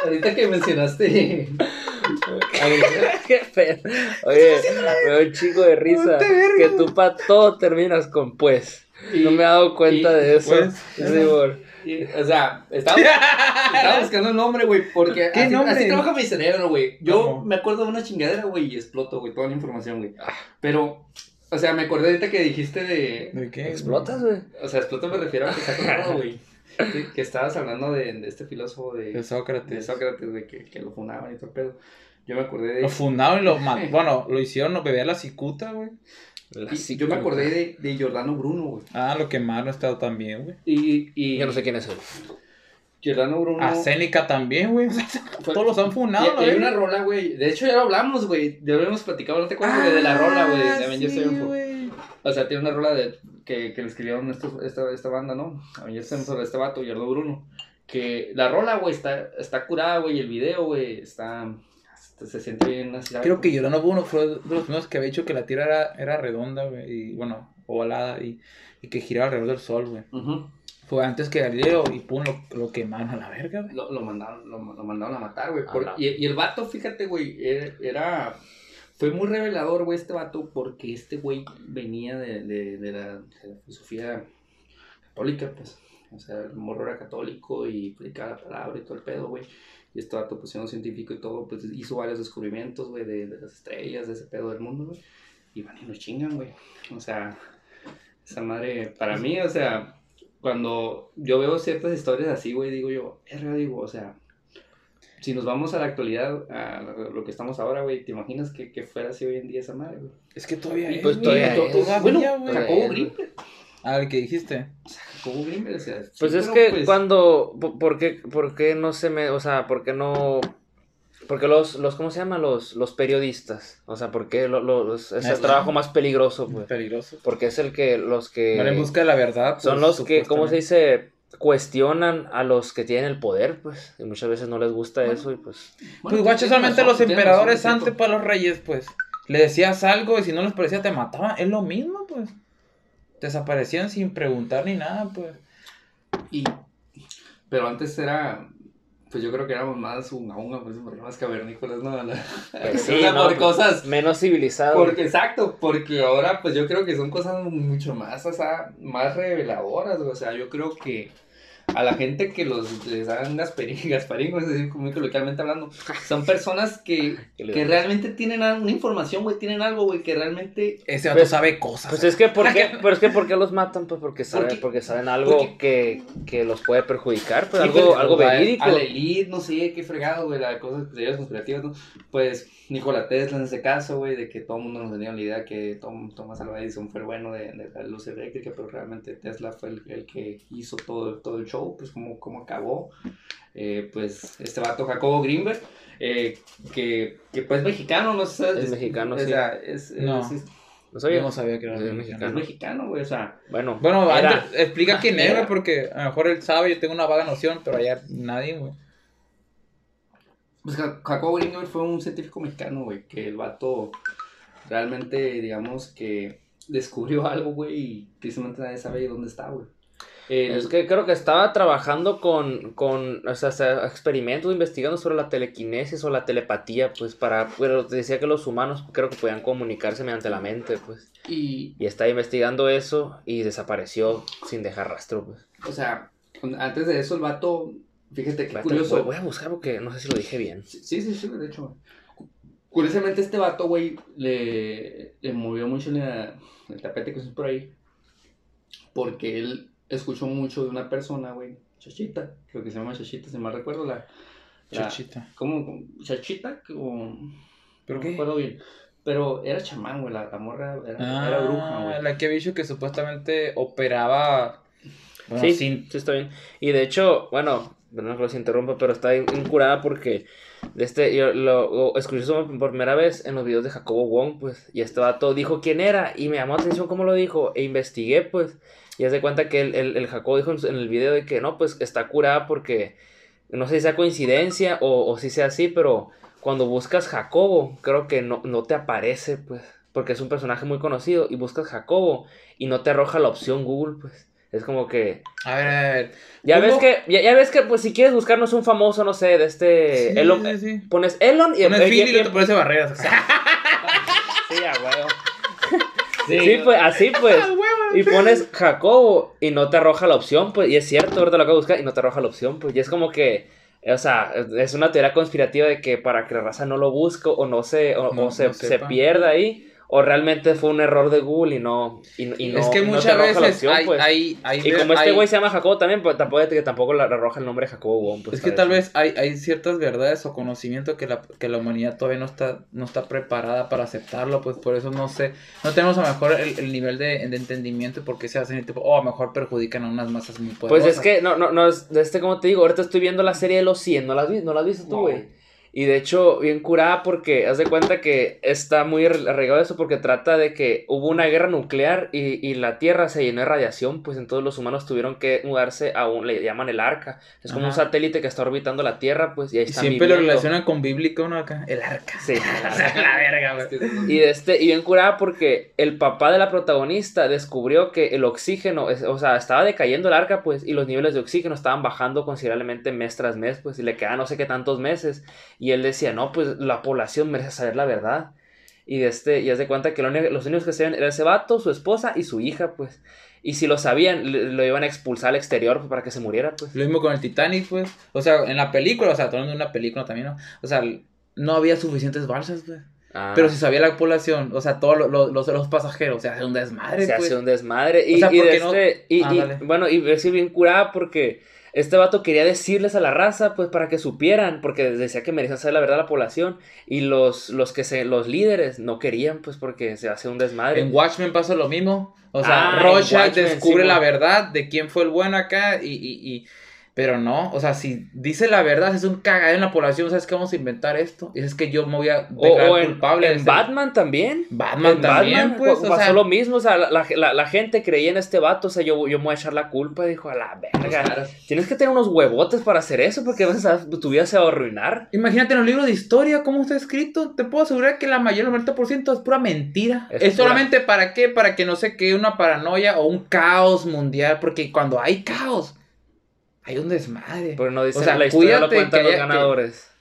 ahorita que mencionaste. ahorita- Qué. Oye, me da un chico de risa. Que tú para todo terminas con pues. y- No me he dado cuenta y- de eso. pues, Sí, o sea, estaba, estaba buscando el nombre, güey, porque ¿Qué así, nombre? así trabaja mi cerebro, güey. Yo ¿Cómo? me acuerdo de una chingadera, güey, y exploto, güey, toda la información, güey. Pero, o sea, me acordé ahorita que dijiste de. ¿De qué? ¿Explotas, güey? O sea, exploto me refiero a que está güey. Que, que estabas hablando de, de este filósofo de, De de Sócrates. Sócrates, de que, que lo funaban y todo el pedo. Yo me acordé de. Lo fundaron y lo mataron. Bueno, lo hicieron beber la cicuta, güey. La y- yo me acordé de, de Giordano Bruno, güey. Ah, lo quemaron estado también, güey. Y, y Yo no sé quién es él. Giordano Bruno. A Séneca también, güey. Todos los han funado, y hay güey. una rola, güey. De hecho, ya lo hablamos, güey. Ya lo hemos platicado, ¿no te acuerdas, güey? De la rola, güey. Ah, sí, Sevenfold. güey. O sea, tiene una rola de, que, que le escribieron estos, esta, esta banda, ¿no? Avengers Sevenfold, este vato, Giordano Bruno. Que la rola, güey, está, está curada, güey. y El video, güey, está. Se siente bien así. ¿sabes? Creo que Llorano Bruno fue de los primeros que había dicho que la Tierra era, era redonda, güey. Y bueno, ovalada. Y, y que giraba alrededor del sol, güey. Ujú. Fue antes que Galileo y pum, lo, lo quemaron a la verga, güey. lo, lo mandaron, lo, lo mandaron a matar, güey. Por- Y, y el vato, fíjate, güey, era, era- Fue muy revelador, güey, este vato, porque este güey venía de, de, de la, de la filosofía católica, pues. O sea, el morro era católico y predicaba la palabra y todo el pedo, güey. Y este vato, pues siendo científico y todo, pues hizo varios descubrimientos, güey, de, de las estrellas, de ese pedo del mundo, güey. Y van y nos chingan, güey. O sea, esa madre, para mí, o sea, cuando yo veo ciertas historias así, güey, digo yo, verga, digo, o sea, si nos vamos a la actualidad, a lo que estamos ahora, güey, ¿te imaginas que, que fuera así hoy en día esa madre, güey? Es que todavía Y es, pues güey. todavía To- es. todavía, Bueno, güey. Jacobo es, Grimberg, Ah, el que dijiste. Jacobo Grimberg, o sea, sí, Pues es que pues, cuando, po- ¿por qué, por qué no se me, o sea, por qué no porque los, los, ¿cómo se llama? Los, los periodistas. O sea, porque lo, lo- los- es el trabajo más peligroso, pues. Peligroso. Porque es el que, los que... En busca de la verdad. son pues, los que, ¿cómo se dice? Cuestionan a los que tienen el poder, pues. Y muchas veces no les gusta Bueno. eso y pues... Pues guacho, solamente razón, los emperadores antes para los reyes, pues. Le decías algo y si no les parecía te mataban. Es lo mismo, pues. Desaparecían sin preguntar ni nada, pues. Y, pero antes era, pues yo creo que éramos más unga unga, pues porque más cavernícolas, ¿no? Pues o sí, sea, no, por pues, cosas. Menos civilizado. Porque, exacto, porque ahora pues yo creo que son cosas mucho más, o sea, más reveladoras, o sea, yo creo que a la gente que los les dan Gasparín, Gasparín, es decir, muy coloquialmente hablando, son personas que, Que realmente tienen una información, güey, tienen algo, güey, que realmente... Ese vato Pues- sabe cosas. Pues es que, ¿por qué, pero es que, ¿por qué los matan? Pues porque saben, Porque- porque saben algo porque- que, que los puede perjudicar, pues Sí, algo, pues, algo verídico. A la elite, no sé, qué fregado, güey, las cosas teorías conspirativas, ¿no? Pues Nikola Tesla en ese caso, güey, de que todo el mundo nos tenía la idea que Tom, Thomas Alva Edison fue el bueno de, de la luz eléctrica, pero realmente Tesla fue el, el que hizo todo, todo el show, pues cómo, cómo acabó. Eh, pues este vato Jacobo Greenberg, eh, que, que pues mexicano, no sé. Es mexicano, o sí. sea, es, No. es- es- ¿No sabía? Yo no sabía que era Es mexicano. mexicano. es mexicano, güey, o sea, Bueno, Bueno, era- antes, explica quién es, Era. porque a lo mejor él sabe, yo tengo una vaga noción, pero allá nadie, güey. Pues Ja- Jacobo Greenberg fue un científico mexicano, güey, que el vato realmente, digamos que descubrió algo, güey, y tristemente nadie sabe dónde está, güey. El- Es que creo que estaba trabajando con, con o sea, experimentos, investigando sobre la telequinesis o la telepatía, pues para, pero decía que los humanos creo que podían comunicarse mediante la mente, pues. y, Y estaba investigando eso y desapareció sin dejar rastro, pues. o sea, antes de eso el vato, fíjate qué curioso. Voy, voy a buscar porque no sé si lo dije bien. Sí, sí, sí, de hecho. Curiosamente este vato, güey, le, le movió mucho la- el tapete que es por ahí. Porque él escuchó mucho de una persona, güey, Chachita, creo que se llama Chachita, si mal recuerdo, la... la- Chuchita. ¿Cómo? ¿Chachita? O... ¿Pero no qué? me acuerdo bien. Pero era chamán, güey, la, la morra era, Ah, era bruja, güey. la que había dicho que supuestamente operaba. Bueno, sí, sin. sí, está bien. Y de hecho, bueno, perdón que los interrumpa, pero está in- incurada porque de este, yo lo, lo escuché eso por primera vez en los videos de Jacobo Wong, pues, y este vato dijo quién era, y me llamó la atención cómo lo dijo, e investigué, pues, y haz de cuenta que el, el, el Jacobo dijo en, el video de que no, pues, está curada porque, no sé si sea coincidencia o, o si sea así, pero cuando buscas Jacobo, creo que no, no te aparece, pues, porque es un personaje muy conocido, y buscas Jacobo, y no te arroja la opción Google, pues. Es como que A ver, a ver. ya ¿Cómo? ves que, ya, ya ves que, pues si quieres buscarnos un famoso, no sé, de este Sí, Elon, sí, sí. pones Elon y Pones y- Philly y y- luego te pones barreras. Sí, a huevo. Sí, pues así pues. Y pones Jacobo y no te arroja la opción, pues, y es cierto, ahorita lo acabo de buscar y no te arroja la opción, pues, y es como que, o sea, es una teoría conspirativa de que para que la raza no lo busque o no se, o, No- o se, no se pierda ahí, o realmente fue un error de Google y no, y, y no, es que no te muchas arroja la veces opción, hay, pues. hay, hay, Y como este güey se llama Jacobo también, pues tampoco, que tampoco le arroja el nombre de Jacobo Wong, pues, es que tal vez hay, hay ciertas verdades o conocimiento que la, que la humanidad todavía no está, no está preparada para aceptarlo, pues por eso no sé, no tenemos a lo mejor el, el nivel de, de entendimiento porque se hacen tipo, o a lo mejor perjudican a unas masas muy Pues poderosas. es que, no, no, no, es, este, como te digo, ahorita estoy viendo la serie de los 100, ¿no la no la has visto tú, No. Y de hecho, bien curada porque, haz de cuenta que está muy arra- arraigado eso porque trata de que hubo una guerra nuclear y, y la Tierra se llenó de radiación, pues entonces los humanos tuvieron que mudarse a un, le llaman el arca, es como un satélite que está orbitando la Tierra, pues, y ahí Y están siempre lo viviendo. relacionan con bíblico, ¿no? Acá, el arca. Sí, la verga, Y, de este, y bien curada porque el papá de la protagonista descubrió que el oxígeno, es- o sea, estaba decayendo el arca, pues, y los niveles de oxígeno estaban bajando considerablemente mes tras mes, pues, y le quedaban no sé qué tantos meses. Y él decía, no, pues la población merece saber la verdad. Y, de este, y haz de cuenta que lo los únicos que sabían era ese vato, su esposa y su hija, pues. Y si lo sabían, le- lo iban a expulsar al exterior pues, para que se muriera, pues. Lo mismo con el Titanic, pues. O sea, en la película, o sea, de una película también, ¿no? O sea, no había suficientes balsas, güey. Ah, Pero si sabía la población, o sea, todos lo- lo- los, los pasajeros, o sea, hace un desmadre, se pues. hace un desmadre. Y, O sea, y de porque no- este, y, Ah, y, bueno, y es bien curada porque este vato quería decirles a la raza, pues, para que supieran, porque decía que merecía saber la verdad a la población, y los, los que se, los líderes no querían, pues, porque se hace un desmadre. En Watchmen pasa lo mismo. O sea, Ah, Rorschach descubre sí, la verdad de quién fue el bueno acá y, y, y Pero no, o sea, si dice la verdad, es un cagadero en la población, ¿sabes qué vamos a inventar esto? Y es que yo me voy a O, declarar o en, culpable. de en ser- Batman también. Batman en también, Batman pues, pa- o pasó sea- lo mismo, o sea, la, la- gente creía en este vato, o sea, yo, yo me voy a echar la culpa, dijo, a la verga. Tienes que tener unos huevotes para hacer eso, porque vas a- tu vida se va a arruinar. Imagínate en los libros de historia cómo está escrito. Te puedo asegurar que la mayor, el 90% es pura mentira. Es Es, pura- solamente para qué? Para que no se quede una paranoia o un caos mundial. Porque cuando hay caos, hay un desmadre. Pero no dice, O sea, la historia la cuentan los que- ganadores.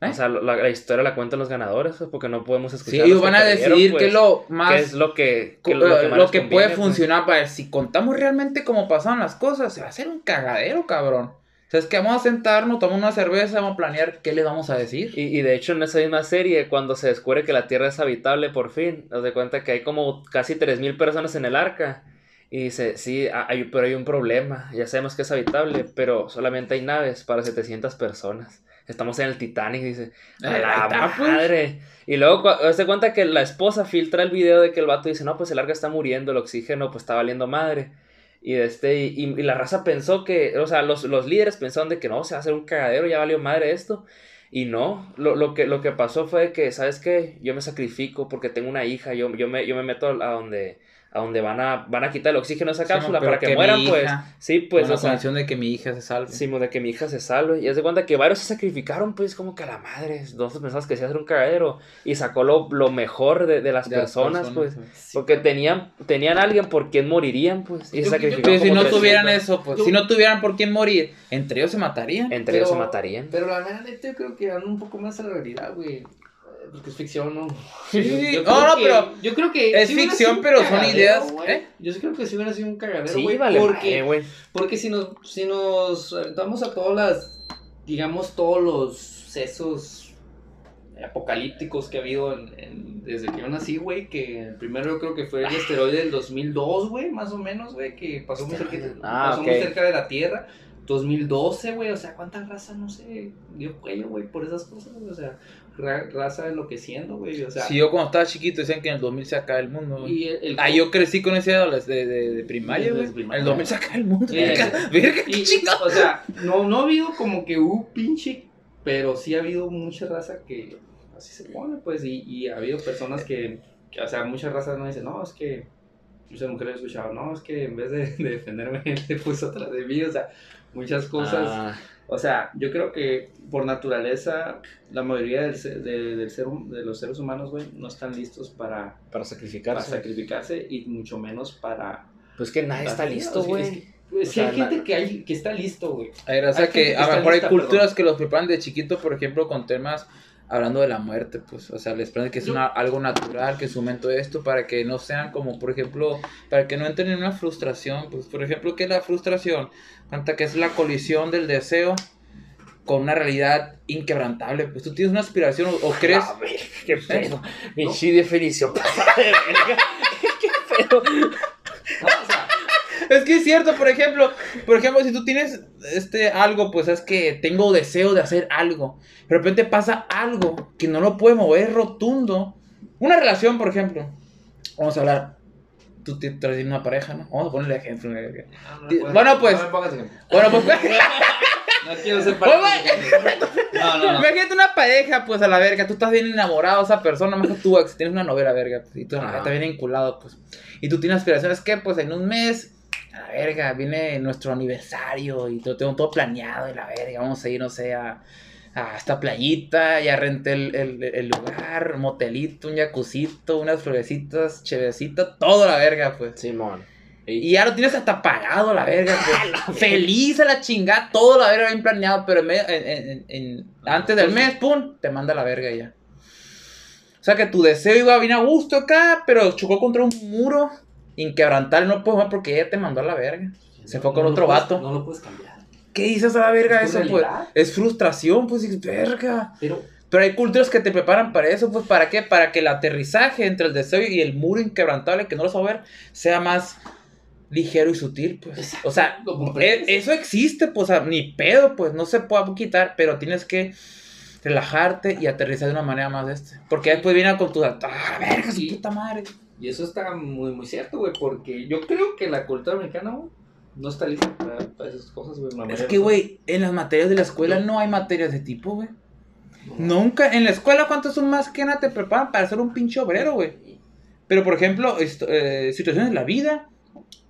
¿Eh? O sea, la, la historia la cuentan los ganadores, pues, porque no podemos Sí, escuchar. ellos los que van a decidir pues, qué es lo más. qué es lo que, qué lo que, eh, más lo les que conviene, puede pues. funcionar para si contamos realmente cómo pasaron las cosas, se va a hacer un cagadero, cabrón. O sea, es que vamos a sentarnos, tomar una cerveza, vamos a planear qué le vamos a decir. Y, y de hecho en esa misma serie, cuando se descubre que la Tierra es habitable por fin, nos de cuenta que hay como casi 3.000 personas en el arca. Y dice, sí, ha- hay, pero hay un problema. Ya sabemos que es habitable, pero solamente hay naves para 700 personas. Estamos en el Titanic, dice. A la pues. madre. Y luego se cuenta que la esposa filtra el video de que el vato dice, no, pues el arca está muriendo, el oxígeno pues está valiendo madre. Y, este, y, y la raza pensó que, o sea, los, los líderes pensaron de que no, se va a hacer un cagadero, ya valió madre esto. Y no, lo, lo, que, lo que pasó fue que, ¿sabes qué? Yo me sacrifico porque tengo una hija, yo, yo, me, yo me meto a donde, a donde van, a, van a quitar el oxígeno a esa Sí, cápsula para que, mueran, pues. Sí, pues, con la o sea, condición de que mi hija se salve. Sí, de que mi hija se salve. Y es de cuenta que varios se sacrificaron, pues, como que a la madre. Nosotros pensamos que se iba a hacer un cagadero. Y sacó lo, lo mejor de, de las De las personas, pues. personas, Porque tenían, tenían a alguien por quien morirían, pues. Y se Yo- yo- sacrificaron. Pero si no tuvieran 300. eso, pues, Yo- si no tuvieran por quién morir, entre ellos se matarían. Entre ellos se matarían. Pero la verdad, neta, yo creo que van un poco más a la realidad, güey. Porque es ficción, ¿no? Sí, no, no, que- pero Yo creo que. es sí ficción, pero son ideas. ¿eh? Yo sí creo que sí hubiera sido un cagadero, Sí, güey. vale, porque, madre, porque si nos, si nos aventamos a todas las. Digamos, todos los sucesos apocalípticos que ha habido en- en- desde que yo nací, güey. Que el primero yo creo que fue el asteroide del 2002, güey, más o menos, güey. Que pasó muy, cerquita, Ah, pasó muy cerca de la Tierra. 2012, güey, o sea, ¿cuánta raza, no sé, dio cuello, güey, por esas cosas, güey? O sea, ra- raza enloqueciendo, güey, o sea. Si yo cuando estaba chiquito decían que en el 2000 se acaba el mundo, y el, el- Ah, yo crecí con idea de, de, de- de primaria, güey. primaria. El 2000 se acaba el mundo. Verga, verga, y- o sea, no, no ha habido como que un pinche, pero sí ha habido mucha raza que así se pone, pues, y, y ha habido personas que, que, o sea, muchas razas no dicen, no, es que, muchas mujeres he escuchado, no, es que en vez de, de defenderme, él se puso atrás de mí, o sea, muchas cosas. Ah, O sea, yo creo que por naturaleza la mayoría del de, del ser, de los seres humanos, güey, no están listos para, para para sacrificarse. sacrificarse y mucho menos para... Pues que nadie está listo, o sea, güey. Es que, es O que hay sea, gente que, hay, que está listo, güey. Hay raza Hay gente que que a lo mejor hay culturas perdón. que los preparan de chiquito, por ejemplo, con temas hablando de la muerte, pues, o sea, les prenden que es una- algo natural, que su momento esto, para que no sean como, por ejemplo, para que no entren en una frustración, pues, por ejemplo, ¿qué es la frustración? Cuenta que es la colisión del deseo con una realidad inquebrantable, pues tú tienes una aspiración o, o crees... A ver, qué pedo. Mi ¿No? chi definición. qué pedo. No, Es que es cierto, por ejemplo, por ejemplo, si tú tienes este algo, pues es que tengo deseo de hacer algo. De repente pasa algo que no lo puede mover rotundo. Una relación, por ejemplo. Vamos a hablar. Tú traes una pareja, ¿no? Vamos a ponerle ejemplo. ¿no? no, no, bueno, no pues- ejemplo. Bueno, pues No quiero ser Pues, No, no, no. imagínate una pareja, pues a la verga. Tú estás bien enamorado de esa persona, más que tú, ex, tienes una novela, verga. Pues, y tú estás bien vinculado, pues. Y tú tienes aspiraciones que, pues en un mes. A la verga, viene nuestro aniversario y lo tengo todo planeado y la verga, vamos a ir, no sé, a, a esta playita, ya renté el, el- el lugar, un motelito, un jacuzito, unas florecitas, chevecita, todo la verga, pues. Simón. Y ya lo tienes hasta pagado la verga, pues. Feliz a la chingada, todo la verga bien planeado, pero en medio- en- en- en- antes del mes, pum, te manda la verga ya. O sea que tu deseo iba bien a gusto acá, pero chocó contra un muro inquebrantable, no puedes más porque ella te mandó a la verga. Se fue con No otro puedes- vato. No lo puedes cambiar. ¿Qué dices a la verga Es eso, pues? Es frustración, pues, dices, verga. Pero Pero hay culturas que te preparan para eso, pues, ¿para qué? Para que el aterrizaje entre el deseo y el muro inquebrantable que no lo a ver sea más ligero y sutil, pues. O sea, e- eso existe, pues, o sea, ni pedo, pues, no se puede quitar, pero tienes que relajarte y aterrizar de una manera más de este. Porque después viene con tu, ah, verga, su puta madre. Y eso está muy, muy cierto, güey, porque yo creo que la cultura mexicana, güey, no está lista para, para esas cosas, güey. Es que, güey, en las materias de la escuela no hay materias de tipo, güey. Nunca, en la escuela, ¿cuántos son más que nada te preparan para ser un pinche obrero, güey? Pero, por ejemplo, esto, eh, situaciones de la vida,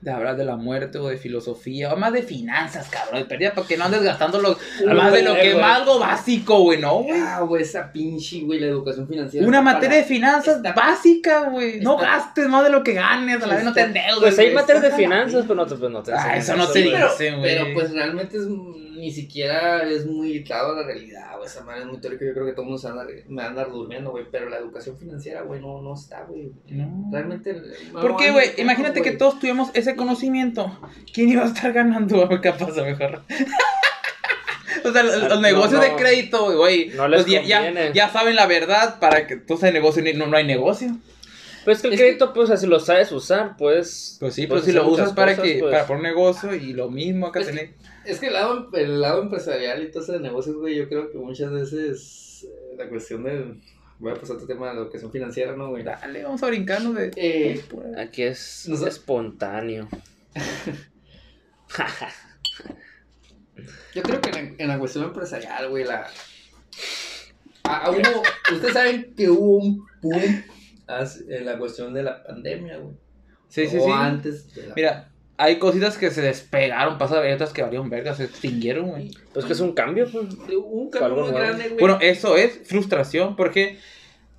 de hablar de la muerte o de filosofía, o más de finanzas, cabrón, de pérdida, para que no andes gastando lo, más de lo que güey. más algo básico, güey, ¿no, güey? Ah, güey, esa pinche, güey, la educación financiera. Una materia de finanzas está- básica, güey. No está- gastes más de lo que ganes, a la vez no te endeudes. Pues hay materias de finanzas, pero no te, pues no te Ah, eso no te Sí, digo. pero, dicen, güey. pero pues realmente es, ni siquiera es muy a la realidad, güey. Esa madre es muy teórica. Yo creo que todo el mundo se anda, me va a andar durmiendo, güey. Pero la educación financiera, güey, no, no está, güey. No. Realmente. ¿Por qué, güey? Imagínate que todos tuviéramos ese conocimiento. ¿Quién iba a estar ganando? ¿Qué pasa mejor? o sea, los, No, negocios de crédito, güey. No les pues ya, ya, conviene. ya saben la verdad para que entonces el negocio ni- no, no hay negocio. Pues que el Es que- crédito, pues, o sea, si lo sabes usar, pues. Pues sí, pero puedes si lo usas para cosas, que pues. para poner un negocio y lo mismo acá Es que- tenés. Es que el lado, el lado empresarial y todo ese de negocios, güey, yo creo que muchas veces eh, la cuestión de. Voy a pasar a otro tema de educación financiera, ¿no, güey? Dale, vamos a brincarnos de. Eh, Aquí es No sé. espontáneo. Yo creo que en la, en la cuestión empresarial, güey, la. Ah, ah, hubo- ustedes saben que hubo un boom en la cuestión de la pandemia, güey. Sí, sí, o sí. antes de la Mira, hay cositas que se despegaron, pasa y otras que valieron verga, se extinguieron, güey. Pues que es un cambio, pues. Un cambio muy grande, güey. Bueno, eso es frustración, porque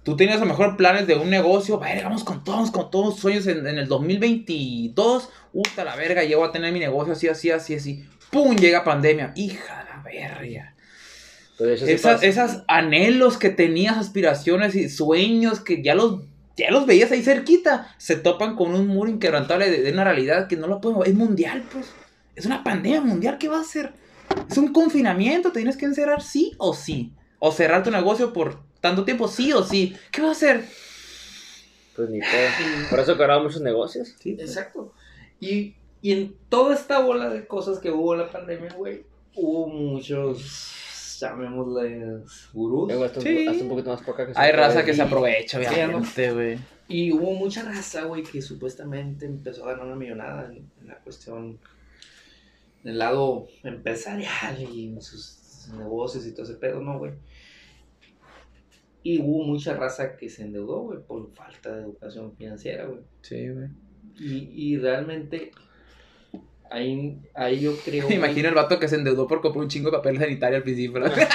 tú tenías a lo mejor planes de un negocio, vaya, vamos con todos, con todos sueños en, en el 2022, puta la verga, llego a tener mi negocio así, así, así, así. ¡Pum! Llega pandemia. Hija de la verga. Pues sí Esas, esas anhelos que tenías, aspiraciones y sueños que ya los, ya los veías ahí cerquita, se topan con un muro inquebrantable de, de una realidad que no lo pueden Es mundial, pues. Es una pandemia mundial, ¿qué va a hacer? Es un confinamiento, te tienes que encerrar sí o sí. O cerrar tu negocio por tanto tiempo, sí o sí. ¿Qué va a hacer? Pues ni pedo. Por eso quebraron muchos negocios. Sí, Exacto. Y, y en toda esta bola de cosas que hubo en la pandemia, güey, hubo muchos, llamémosle, gurús. Eh, hasta, un- Sí. hasta un poquito más por acá que se Hay raza que se aprovecha, obviamente, güey. Y hubo mucha raza, güey, que supuestamente empezó a ganar una millonada en, en la cuestión, en el lado empresarial y en sus negocios y todo ese pedo, ¿no, güey? Y hubo mucha raza que se endeudó, güey, por falta de educación financiera, güey. Sí, güey. Y, y realmente, ahí, ahí yo creo... Me imagino el vato que se endeudó por comprar un chingo de papel sanitario al principio. ¿verdad?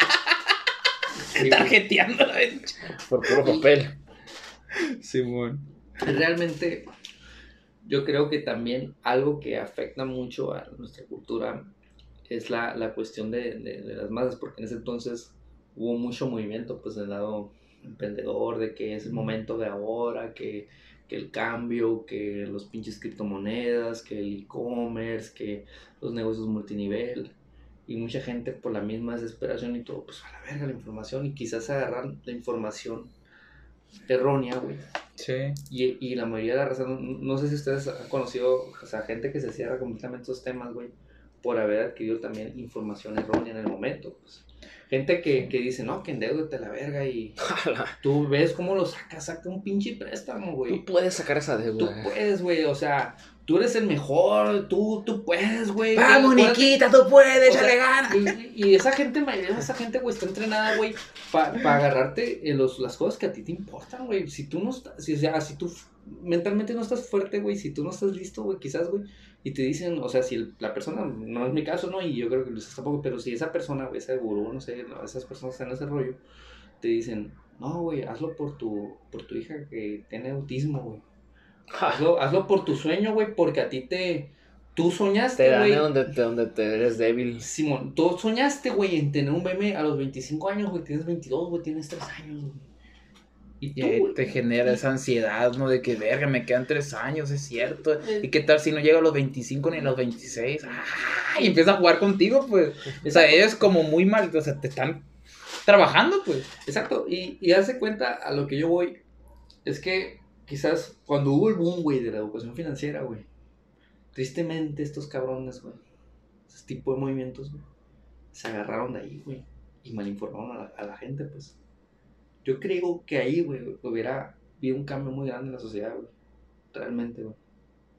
sí. Tarjeteando la. Por puro papel. Simón. realmente yo creo que también algo que afecta mucho a nuestra cultura es la, la cuestión de, de- de las masas, porque en ese entonces hubo mucho movimiento pues del lado emprendedor, de que es el momento de ahora, que, que el cambio, que los pinches criptomonedas, que el e-commerce, que los negocios multinivel. Y mucha gente por la misma desesperación y todo, pues a la verga la información y quizás agarrar la información errónea, güey. Sí. Y, y la mayoría de la raza, no, no sé si ustedes han conocido, o sea, gente que se cierra completamente a estos temas, güey, por haber adquirido también información errónea en el momento. Pues. Gente que, que dice, no, que endeudate la verga y tú ves cómo lo sacas, saca un pinche préstamo, güey. Tú puedes sacar esa Tú deuda. puedes, güey, o sea, tú eres el mejor, tú, tú puedes, güey. Vamos, Acuérdate- Niquita, tú puedes, o sea, échale ganas. y, y esa gente, esa gente, güey, está entrenada, güey, para agarrarte en los, las cosas que a ti te importan, güey. Si tú no estás, si, o sea, si tú mentalmente no estás fuerte, güey, si tú no estás listo, güey, quizás, güey, y te dicen, o sea, si el- la persona, no es mi caso, ¿no? Y yo creo que Luis tampoco, pero si esa persona, güey, ese gurú, no sé, esas personas están en ese rollo, te dicen, no, güey, hazlo por tu, por tu hija que tiene autismo, güey. Hazlo, hazlo por tu sueño, güey, porque a ti te, tú Te soñaste, güey. de donde te, donde te eres débil. Simón, tú soñaste, güey, en tener un bebé a los 25 años, güey, tienes 22, güey, tienes 3 años, güey. Y te genera esa ansiedad, ¿no? De que, verga, me quedan tres años, es cierto. Eh. ¿Y qué tal si no llega a los 25 ni a los 26? ¡Ah! Y empieza a jugar contigo, pues. O sea, ellos como muy mal, o sea, te están trabajando, pues. Exacto, y, y hace cuenta a lo que yo voy, es que quizás cuando hubo el boom, güey, de la educación financiera, güey, tristemente estos cabrones, güey, ese tipo de movimientos, güey, se agarraron de ahí, güey, y malinformaron a la, a la gente, pues. Yo creo que ahí, güey, hubiera habido un cambio muy grande en la sociedad, güey, realmente, güey.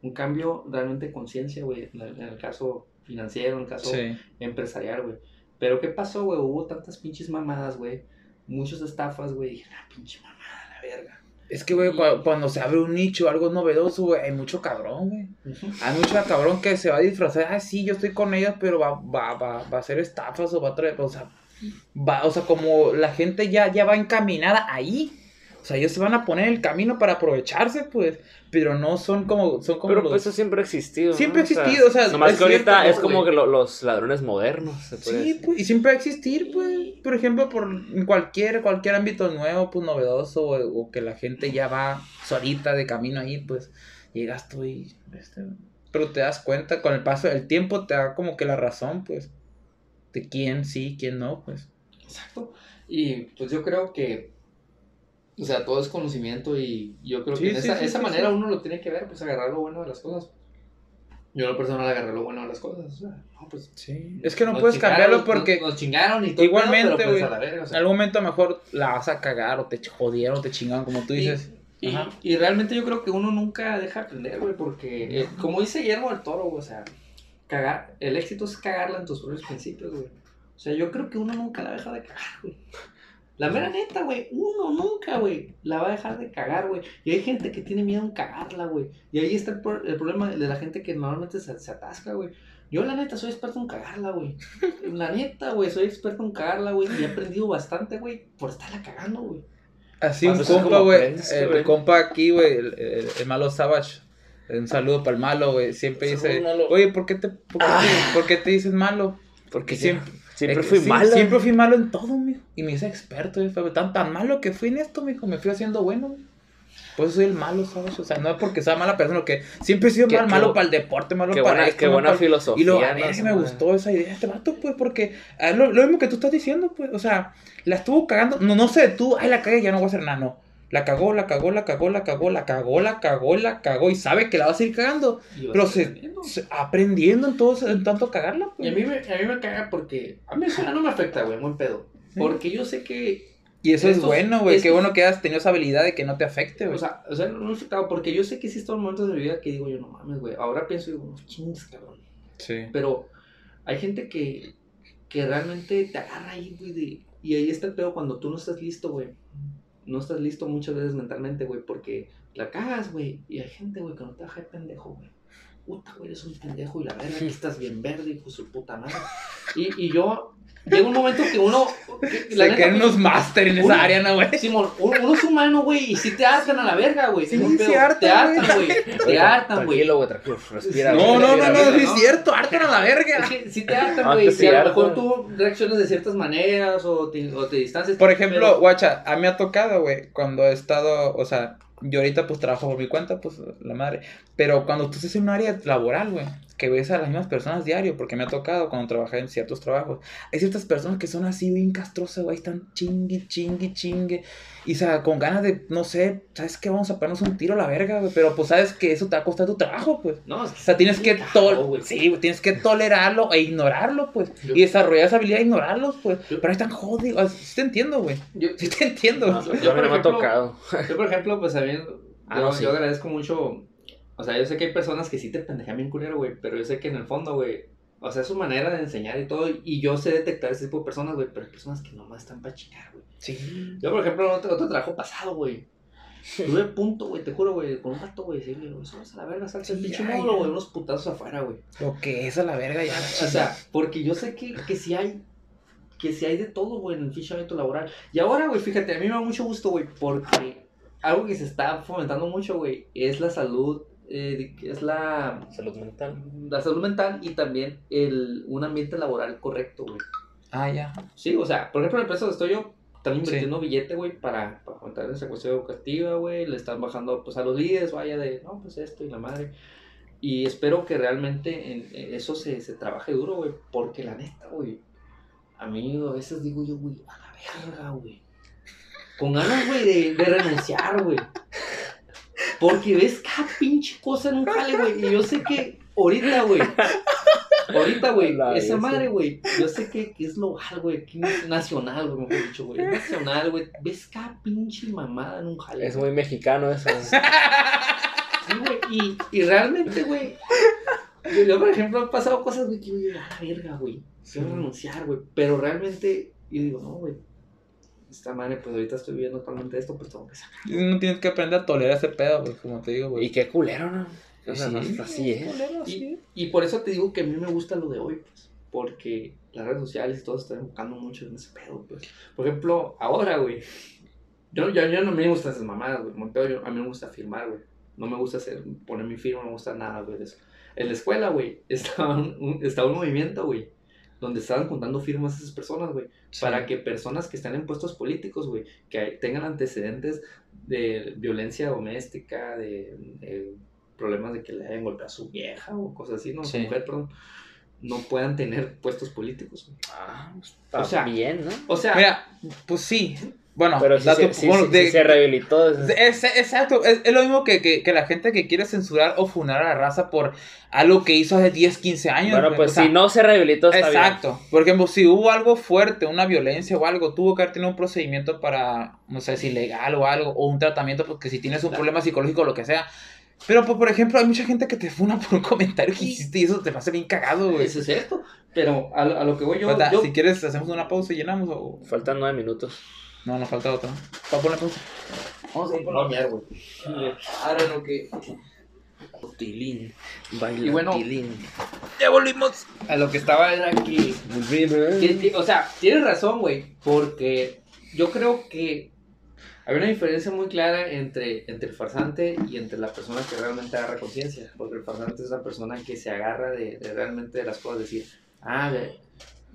un cambio realmente de conciencia, güey, en, el- en el caso financiero, en el caso Sí. empresarial, güey. Pero ¿qué pasó, güey? Hubo tantas pinches mamadas, güey. Muchas estafas, güey. Dije, ah, pinche mamada, la verga. Es que, güey, cua- cuando se abre un nicho, algo novedoso, güey, hay mucho cabrón, güey. Hay mucho cabrón que se va a disfrazar, ah, sí, yo estoy con ellos, pero va, va, va, va a hacer estafas o va a traer, o sea, va, o sea, como la gente ya, ya va encaminada ahí. O sea, ellos se van a poner el camino para aprovecharse, pues, pero no son como, son como Pero los- pues eso siempre ha existido. Siempre ha existido, o sea, Nomás es que ahorita cierto, es ¿no, como güey? que lo- los ladrones modernos. Se puede Sí, decir. pues, y siempre va a existir, pues, por ejemplo, por cualquier, cualquier ámbito nuevo, pues, novedoso, o, o que la gente ya va solita de camino ahí, pues, llegas tú y, este, pero te das cuenta, con el paso del tiempo te da como que la razón, pues, de quién sí, quién no, pues. Exacto. Y pues yo creo que, o sea, todo es conocimiento y yo creo Sí, que en sí, esa, sí, esa sí, manera uno lo tiene que ver, pues agarrar lo bueno de las cosas. Yo en lo personal agarré lo bueno de las cosas. O sea, no, pues, Sí. Es que no puedes cambiarlo porque Nos, nos chingaron y todo. Igualmente, pues, güey. o en sea. algún momento a lo mejor la vas a cagar o te jodieron o te chingaron, como tú dices. Y, Ajá. y realmente yo creo que uno nunca deja de aprender, güey, porque eh, como dice Guillermo del Toro, güey, o sea, cagar, el éxito es cagarla en tus propios principios, güey. O sea, yo creo que uno nunca la deja de cagar, güey. La mera neta, güey, uno nunca, güey, la va a dejar de cagar, güey. Y hay gente que tiene miedo en cagarla, güey. Y ahí está el, pro- el problema de la gente que normalmente se, se atasca, güey. Yo, la neta, soy experto en cagarla, güey. La neta, güey, soy experto en cagarla, güey. Y he aprendido bastante, güey, por estarla cagando, güey. Así un compa, como güey. El, compa aquí, güey. El, el- el malo Savage. Un saludo para el malo, güey. Siempre dice, oye, ¿por qué te, por qué te, por qué te dices malo? Porque siempre- siempre, Eh, fui sí, malo. Siempre fui malo en todo, mijo. Y me hice experto. Fue tan, tan malo que fui en esto, mijo. Me fui haciendo bueno, güey. Por eso soy el malo, ¿sabes? O sea, no es porque sea mala persona, que siempre he sido Qué- mal, qué malo para el deporte, malo para buena, esto, qué buena para- filosofía. y luego, a Esa me gustó esa idea de este vato, pues, porque ah, lo, lo mismo que tú estás diciendo, pues, o sea, la estuvo cagando, no, no sé, tú, ay, la cagué, ya no voy a hacer nada, no. La cagó, la cagó, la cagó, la cagó, la cagó, la cagó, la cagó, y sabe que la va a seguir cagando, Y pero se, aprendiendo. se- aprendiendo en todo, en tanto cagarla, Y pues. a mí, me, a mí me caga porque. A mí eso no me afecta, güey, buen pedo. Porque yo sé que. Y eso es bueno, güey, qué bueno que has tenido esa habilidad de que no te afecte, güey. O sea, o sea, no me ha afectado. Porque yo sé que están momentos de mi vida que digo yo, no mames, güey. Ahora pienso y digo, no chingues, cabrón. sí. Pero hay gente que, que realmente te agarra ahí, güey. Y ahí está el pedo cuando tú no estás listo, güey. No estás listo muchas veces mentalmente, güey, porque la cagas, güey. Y hay gente, güey, que no te deja de pendejo, güey. Puta, güey, eres un pendejo y la verga, aquí estás bien verde, hijo de su puta madre. Y, y yo, llega un momento que uno. que- la Se unos máster en uno- esa área, ¿no, güey? Simón, uno, uno es humano, güey, y si te hartan a la verga, güey. Sí, sí Te hartan, güey. Te hartan, güey. Tranquilo, güey, tranquilo. Respira. No, no, no, no, es cierto, hartan a la verga. Es que si te hartan, Ah, güey, si sí, a lo mejor tú reaccionas de ciertas maneras o te, o te distancias. Por ejemplo, pero- guacha, a mí me ha tocado, güey, cuando he estado, o sea, yo ahorita pues trabajo por mi cuenta, pues la madre, pero cuando tú estás en un área laboral, güey, que ves a las mismas personas diario, porque me ha tocado cuando trabajé en ciertos trabajos, hay ciertas personas que son así bien castrosas, güey, están chingue, chingue, chingue, y o sea, con ganas de, no sé, ¿sabes qué? Vamos a ponernos un tiro a la verga, güey, pero pues sabes que eso te va a costar tu trabajo, pues. No, es O sea, tienes que, tol sí, tienes que tolerarlo e ignorarlo, pues. Yo- y desarrollar esa habilidad de ignorarlos, pues. Yo- pero ahí están jodidos. Sí te entiendo, güey. Sí te entiendo. No, Yo, yo a mí por no me ha tocado. yo, por ejemplo, pues sabiendo. Ah, yo, no, sí. yo agradezco mucho. O sea, yo sé que hay personas que sí te pendejan bien culero, güey. Pero yo sé que en el fondo, güey. O sea, es su manera de enseñar y todo. Y yo sé detectar ese tipo de personas, güey. Pero hay personas que nomás están para chingar, güey. Sí. Yo, por ejemplo, en otro, otro trabajo pasado, güey. Tuve punto, güey, te juro, güey, con un rato, güey, decirle, güey, vamos a la verga, salta el Sí, pinche módulo, güey, unos putazos afuera, güey. Lo que es a la verga ya. O sea, porque yo sé que, que si hay, que si hay de todo, güey, en el fichamiento laboral. Y ahora, güey, fíjate, a mí me da mucho gusto, güey, porque algo que se está fomentando mucho, güey, es la salud, eh, es la, Salud mental. la salud mental y también el, un ambiente laboral correcto, güey. Ah, ya. Sí, o sea, por ejemplo, en la empresa donde estoy yo, están invirtiendo billete, güey, para, para aumentar esa cuestión educativa, güey. Le están bajando, pues, a los líderes, vaya, de, no, pues, esto y la madre. Y espero que realmente en, en eso se, se trabaje duro, güey. Porque la neta, güey, a mí a veces digo yo, güey, a la verga, güey. Con ganas, güey, de, de renunciar, güey. Porque ves cada pinche cosa en un jale, güey. Y yo sé que ahorita, güey. Ahorita, güey, esa madre, güey. Yo sé que, que es local, güey. Es nacional, güey, mejor dicho, güey. Es nacional, güey. Ves cada pinche mamada en un jale. Es muy mexicano eso. Sí, güey, y, y realmente, güey. Yo, por ejemplo, he pasado cosas, güey, que yo digo, ah, la verga, güey. Quiero renunciar, güey. Pero realmente, yo digo, no, güey. Esta madre, pues ahorita estoy viviendo actualmente esto, pues tengo que sacar. No tienes que aprender a tolerar ese pedo, güey, como te digo, güey. Y qué culero, ¿no? O sea, Sí, no es así, culero, Y, sí. y por eso te digo que a mí me gusta lo de hoy, pues. Porque las redes sociales y todo se están enfocando mucho en ese pedo, pues. Por ejemplo, ahora, güey. Yo, yo, yo no me gusta esas mamadas, güey. yo- a mí me gusta firmar, güey. No me gusta hacer, poner mi firma, no me gusta nada, güey, de eso. En la escuela, güey, estaba un, un- estaba un movimiento, güey. Donde estaban juntando firmas esas personas, güey. Para que personas que están en puestos políticos, güey, que tengan antecedentes de violencia doméstica, de, de problemas de que le hayan golpeado a su vieja o cosas así, no, Sí. mujer, perdón, no puedan tener puestos políticos. güey. Ah, está O sea, bien, ¿no? O sea, Mira, pues sí. Bueno, Pero sí, dato- se- bueno, sí- de- sí se rehabilitó. es- exacto, es, es lo mismo que, que, que la gente que quiere censurar o funar a la raza por algo que hizo hace 10, 15 años. Bueno, pues O sea, si no se rehabilitó, está Exacto. Por ejemplo, si hubo algo fuerte, una violencia o algo, tuvo que haber tenido un procedimiento para, no sé si legal o algo, o un tratamiento, porque si tienes un Claro. problema psicológico o lo que sea. Pero, pues, por ejemplo, hay mucha gente que te funa por un comentario que hiciste y eso te hace bien cagado, güey. eso es cierto. Pero a, lo- a lo que voy yo, Falta- yo- Si quieres, hacemos una pausa y llenamos o... bien. Faltan nueve minutos. No, nos falta otra. ¿Para poner pausa? Vamos a ir por la mierda, güey. Ahora lo que. Tilín. Baila Y bueno, tilín. Ya volvimos. A lo que estaba era que. o sea, tienes razón, güey. Porque yo creo que hay una diferencia muy clara entre, entre el farsante y entre la persona que realmente agarra conciencia. Porque el farsante es la persona que se agarra de, de realmente de las cosas. Decir, ah,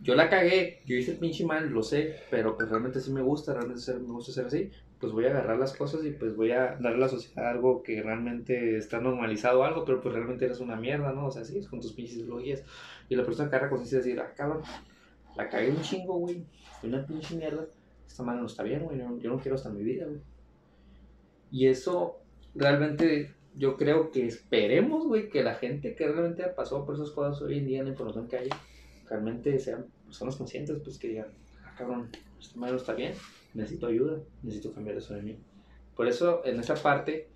yo la cagué, yo hice el pinche mal, lo sé, pero pues realmente sí me gusta, realmente me gusta ser así. Pues voy a agarrar las cosas y pues voy a darle a la sociedad algo que realmente está normalizado algo, pero pues realmente eres una mierda, ¿no? O sea, sí, es con tus pinches ideologías. Y la persona que agarra conciencia decir, ah, cabrón, la cagué un chingo, güey. Fue una pinche mierda. Esta madre no está bien, güey. Yo, no quiero hasta mi vida, güey. Y eso realmente yo creo que esperemos, güey, que la gente que realmente pasó por esas cosas hoy en día la información que hay, realmente sean personas conscientes, pues que digan, ah, cabrón, esta madre no está bien. Necesito ayuda. Necesito cambiar eso de mí. Por eso, en esa parte,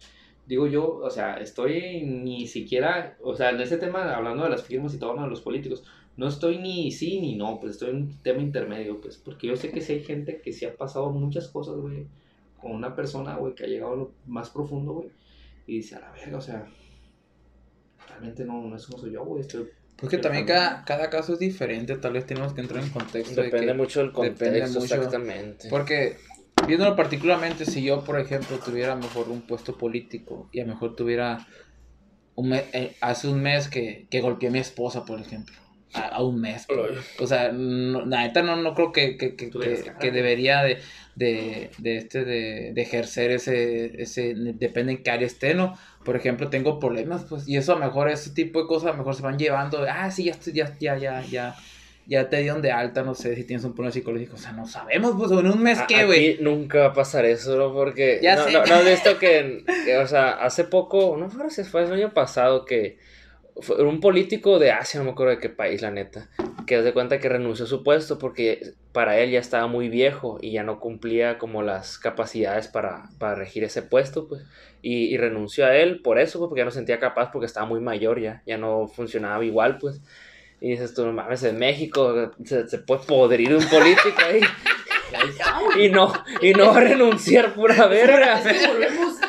digo yo, o sea, estoy ni siquiera, o sea, en ese tema, hablando de las firmas y todo, no de los políticos, no estoy ni sí ni no, pues estoy en un tema intermedio, pues, porque yo sé que sí hay gente que sí ha pasado muchas cosas, güey, con una persona, güey, que ha llegado a lo más profundo, güey, y dice, a la verga, o sea, realmente no, no es como soy yo, güey, estoy... Porque también cada, cada caso es diferente, tal vez tenemos que entrar en contexto. de Depende que- mucho del depende contexto, mucho. exactamente. Porque, viéndolo particularmente, si yo, por ejemplo, tuviera mejor un puesto político y a lo mejor tuviera un me- eh, hace un mes que, que golpeé a mi esposa, por ejemplo. A, a un mes. O sea, no, la neta no, no creo que, que, que, que- que debería de, de, de, este, de, de ejercer ese, ese, depende en qué área esté, ¿no? Por ejemplo, tengo problemas, pues, y eso a lo mejor, ese tipo de cosas a lo mejor se van llevando, ah, sí, ya, estoy- ya, ya, ya, ya, ya te dieron de alta, no sé, si tienes un problema psicológico, o sea, no sabemos, pues, en un mes, ¿qué, güey? Nunca va a pasar eso, ¿no? Porque. Ya no, sé. no, no has visto que, que, o sea, hace poco, no fue si fue el año pasado que fue un político de Asia, no me acuerdo de qué país, la neta, que hace cuenta que renunció a su puesto porque para él ya estaba muy viejo y ya no cumplía como las capacidades para, para regir ese puesto, pues. Y, y renunció a él por eso, pues, porque ya no se sentía capaz porque estaba muy mayor ya, ya no funcionaba igual, pues. Y dices tú, no mames, en México se, se puede podrir un político ahí. Y no, y no va a renunciar pura verga. Volvemos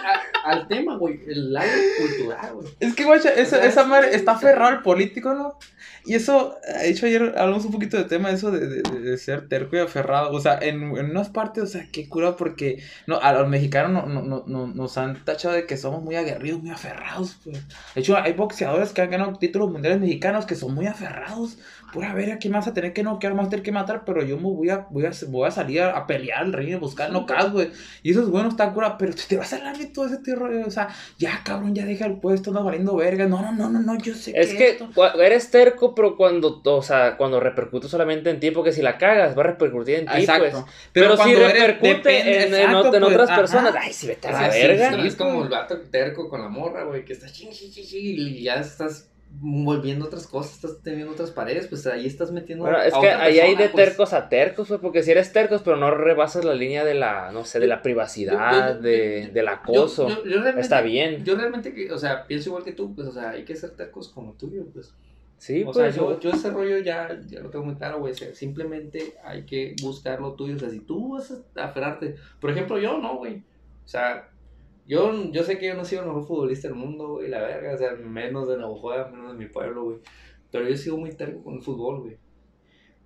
al tema, güey, el lado cultural, güey. Es que, guacha, esa, esa es- madre está aferrado al político, ¿no? Y eso, de hecho, ayer hablamos un poquito de tema, eso de, de, de ser terco y aferrado. O sea, en, en unas partes, o sea, qué cura, porque no, a los mexicanos no, no, no, no- nos han tachado de que somos muy aguerridos, muy aferrados, pues. De hecho, hay boxeadores que han ganado títulos mundiales mexicanos que son muy aferrados. Pura ver, ¿qué me vas a tener que noquear? Me vas a tener que matar, pero yo me voy a, voy a, voy a salir a, a pelear al ring, a buscar Sí, knockouts, güey. Y eso es bueno, está cura, pero te, te vas a hablar de todo ese tío, o sea, ya cabrón, ya deja el puesto, no valiendo verga. No, no, no, no, no, yo sé Es que esto- cua- eres terco, pero cuando, o sea, cuando repercute solamente en ti, porque si la cagas, va a repercutir en ti, Exacto. pues. Pero, si cuando repercute depende- en, en exacto, ot- en pues, otras ajá. personas, ay, si vete a la Ah, sí, verga. Sí, es como pues. el vato terco con la morra, güey, que está ching, ching, ching, ching, y ya estás volviendo otras cosas, estás teniendo otras paredes, pues ahí estás metiendo. Bueno, es a que otra ahí hay de pues. tercos a tercos, güey, porque si eres tercos, pero no rebasas la línea de la, no sé, de la privacidad, Yo- yo- de, del acoso. Está bien. Yo realmente, o sea, pienso igual que tú, pues, o sea, hay que ser tercos como tuyo, pues. Sí, o pues. sea, yo, yo ese rollo ya, ya lo tengo muy claro, güey. o sea, simplemente hay que buscar lo tuyo. O sea, si tú vas a aferrarte. Por ejemplo, yo no, güey. O sea, yo, yo sé que yo no soy el mejor futbolista del mundo, güey, la verga. O sea, menos de Navajoa, menos de mi pueblo, güey. Pero yo sigo muy terco con el fútbol, güey.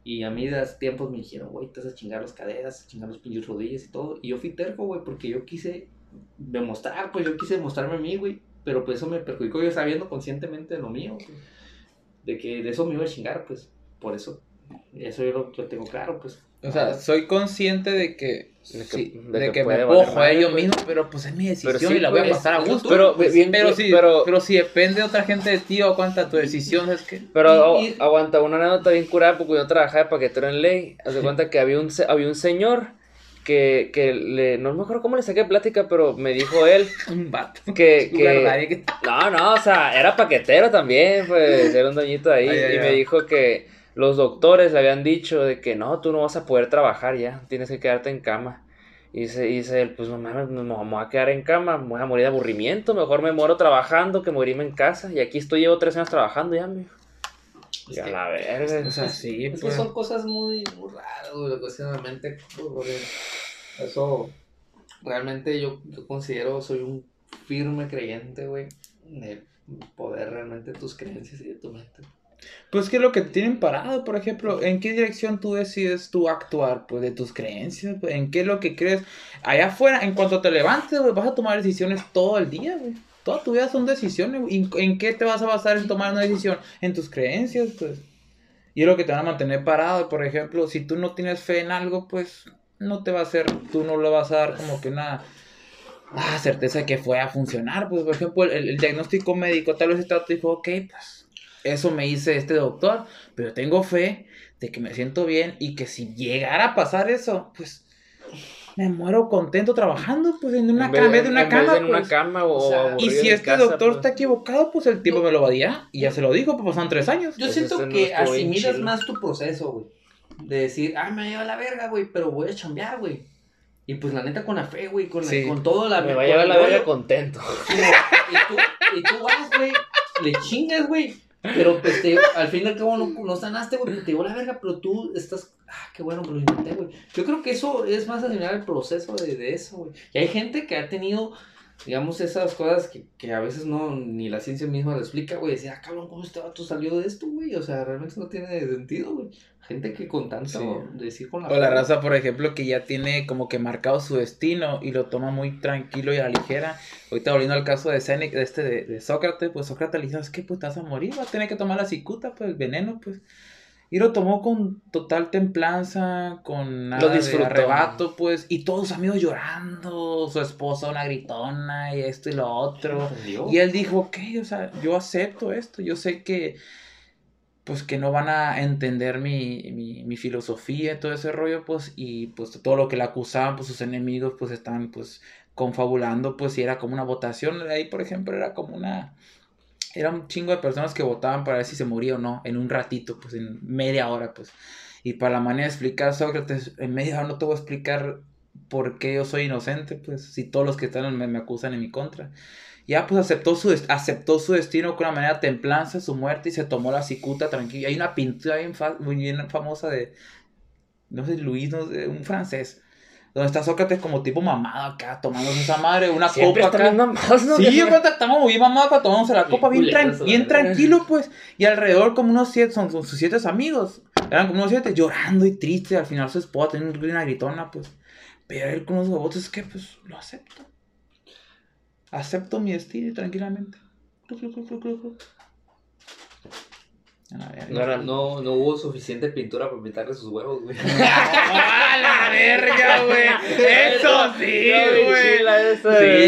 Y a mí de tiempos me dijeron, güey, te vas a chingar las caderas, a chingar los pinches rodillas y todo. Y yo fui terco, güey, porque yo quise demostrar, pues yo quise demostrarme a mí, güey. Pero pues eso me perjudicó yo sabiendo conscientemente de lo mío, de que de eso me iba a chingar, pues, por eso. Eso yo lo, lo tengo claro, pues. O sea, soy consciente de que, De que- sí, de de que que, me puedo valer joder madre, yo pues. mismo, pero pues es mi decisión sí, y la voy a pasar a gusto. Pero, pues, bien, pero, si, pero- pero si depende de otra gente de ti o cuánta tu decisión es que... Pero Y- y- aguanta, una anécdota bien curada porque yo trabajaba de paquetero en ley. Haz de cuenta que había un, había un señor que, que le, no me acuerdo cómo le saqué plática, pero me dijo él Un vato. que, que no, no, o sea, era paquetero también, pues, era un doñito ahí. Ay, y ay. me dijo que los doctores le habían dicho de que no, tú no vas a poder trabajar ya, tienes que quedarte en cama. Y dice, y dice él, pues no mames, me me voy a quedar en cama, me voy a morir de aburrimiento, mejor me muero trabajando que morirme en casa. Y aquí estoy, llevo tres años trabajando ya. Es Y a la verga. O sea, sí, Es que pues. son cosas muy, raras, güey, la cuestión de la mente. pues, porque Eso, realmente yo, yo considero, soy un firme creyente, güey, de poder realmente tus creencias y de tu mente. Pues que lo que te tienen parado, por ejemplo, ¿en qué dirección tú decides tú actuar? Pues de tus creencias, pues, ¿en qué es lo que crees? Allá afuera, en cuanto te levantes, vas a tomar decisiones todo el día, güey. Toda tu vida son decisiones. ¿En- ¿En qué te vas a basar en tomar una decisión? En tus creencias, pues. Y es lo que te van a mantener parado, por ejemplo, si tú no tienes fe en algo, pues no te va a hacer, tú no le vas a dar como que una ah, certeza que fue a funcionar. Pues, por ejemplo, el, el diagnóstico médico, tal vez este te dijo, ok, pues eso me dice este doctor, pero tengo fe de que me siento bien y que si llegara a pasar eso, pues me muero contento trabajando, pues en una En cama, en de una en vez cama. de en una pues. cama o, O sea, Y si este casa, doctor pues. está equivocado, pues el tipo me lo va a decir y ya se lo dijo, pues pasaron tres años. Yo Pues siento no que bien asimilas más tu proceso, güey. De decir, ah, me lleva la verga, güey, pero voy a chambear, güey. Y pues la neta con la fe, güey, con, la- Sí. con todo la Me va a llevar la verga contento. y tú, y tú vas, güey, le chingas, güey. Pero pues te, al fin y al cabo no, no sanaste, güey, te llevó la verga, pero tú estás, ah, qué bueno, me lo intenté, güey. Yo creo que eso es más asimilar el proceso de, de eso, güey. Y hay gente que ha tenido, digamos, esas cosas que, que a veces no, ni la ciencia misma lo explica, güey. Decía, ah, cabrón, ¿cómo este vato salió de esto, güey? O sea, realmente no tiene sentido, güey. Gente que con tanto Sí. decir con la O la raza, por ejemplo, que ya tiene como que marcado su destino y lo toma muy tranquilo y a la ligera. Ahorita volviendo al caso de Séneca, de este de, de Sócrates, pues Sócrates le dijo, es que pues vas a morir, vas a tener que tomar la cicuta, pues el veneno, pues. Y lo tomó con total templanza, con nada de disfrutó. arrebato, pues, y todos sus amigos llorando, su esposa una gritona y esto y lo otro. Y él dijo, ok, o sea, yo acepto esto, yo sé que, pues, que no van a entender mi, mi, filosofía y todo ese rollo, pues, y pues todo lo que le acusaban, pues sus enemigos, pues, están, pues, confabulando, pues, y era como una votación, ahí, por ejemplo, era como una, era un chingo de personas que votaban para ver si se moría o no, en un ratito, pues, en media hora, pues, y para la manera de explicar Sócrates, en media hora no te voy a explicar por qué yo soy inocente, pues, si todos los que están me, me acusan en mi contra. Ya pues aceptó su, aceptó su destino con una manera templanza, su muerte y se tomó la cicuta tranquila. Hay una pintura bien, fa- bien famosa de, no sé, Luis, no sé, un francés, donde está Sócrates como tipo mamado acá, tomándose esa madre, una Siempre copa acá. mamados, ¿no? Sí, estamos muy mamados acá tomándose la copa bien, tranquilo pues. Y alrededor como unos siete, son, son sus siete amigos. Eran como unos siete llorando y tristes. Al final su esposa tenía una gritona pues. Pero él con los huevotes es que pues lo acepto. Acepto mi destino tranquilamente. No No, no hubo suficiente pintura para pintarle sus huevos, güey. ¡A la verga, güey! ¡Eso sí, güey!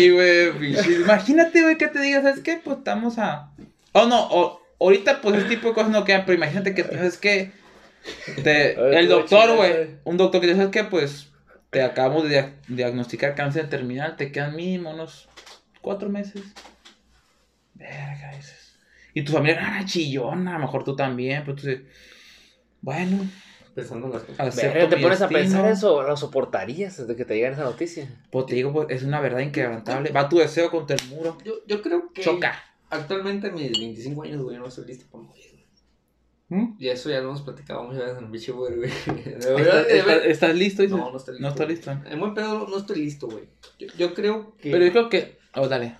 Sí, güey. Imagínate, güey, que te digas, ¿sabes qué? Pues estamos a. Oh, no, o- ahorita, pues ese tipo de cosas no quedan, pero imagínate que, ¿sabes qué? Te- el doctor, güey, un doctor que te ¿sabes qué? Pues te acabamos de dia- diagnosticar cáncer terminal, te quedan mínimo unos cuatro meses. Verga, dices. Y tu familia, ah, chillona, a lo mejor tú también, pero tú dices, bueno, Pensando en las cosas. Verga, ¿Te pones a pensar eso? ¿Lo soportarías desde que te llegara esa noticia? Pues te digo, pues, es una verdad inquebrantable. Va tu deseo contra el muro. Yo, yo creo que Choca. actualmente a mis 25 años, güey, no estoy listo para morir. güey. ¿Mm? Y eso ya lo hemos platicado muchas veces en el bicho, güey. ¿Estás, listo? Dices? No, no estoy listo. No está listo. En buen pedo no estoy listo, güey. Yo, yo creo que. Pero yo creo que. Oh, dale.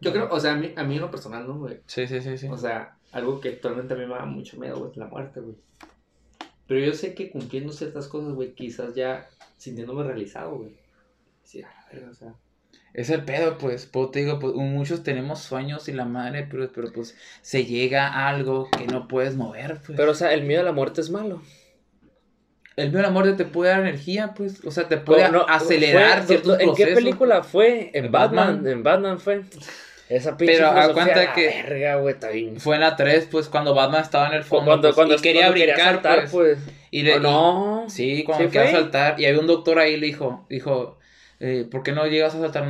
Yo creo, o sea, a mí, a mí en lo personal, ¿no, güey? Sí, sí, sí, sí. O sea, algo que actualmente a mí me da mucho miedo, güey, es la muerte, güey. Pero yo sé que cumpliendo ciertas cosas, güey, quizás ya sintiéndome realizado, güey. Sí, a la verga, o sea. Es el pedo, pues. Pues te digo, pues, muchos tenemos sueños y la madre, pero, pero pues se llega a algo que no puedes mover, pues. Pero, o sea, el miedo a la muerte es malo. El miedo a la muerte te puede dar energía, pues. O sea, te puede No, acelerar fue- ciertos ¿En qué película fue? En ¿En Batman. Batman? En Batman fue. Esa pinche Pero, cuenta a la que- verga, está bien. Fue en la 3, pues, cuando Batman estaba en el fondo. Cuando, pues, cuando, y quería cuando brincar, saltar, pues. pues. Y le, ¿O no? y- sí, cuando ¿Sí quería saltar. Y había un doctor ahí le dijo, dijo, eh, ¿por qué no llegas a saltar?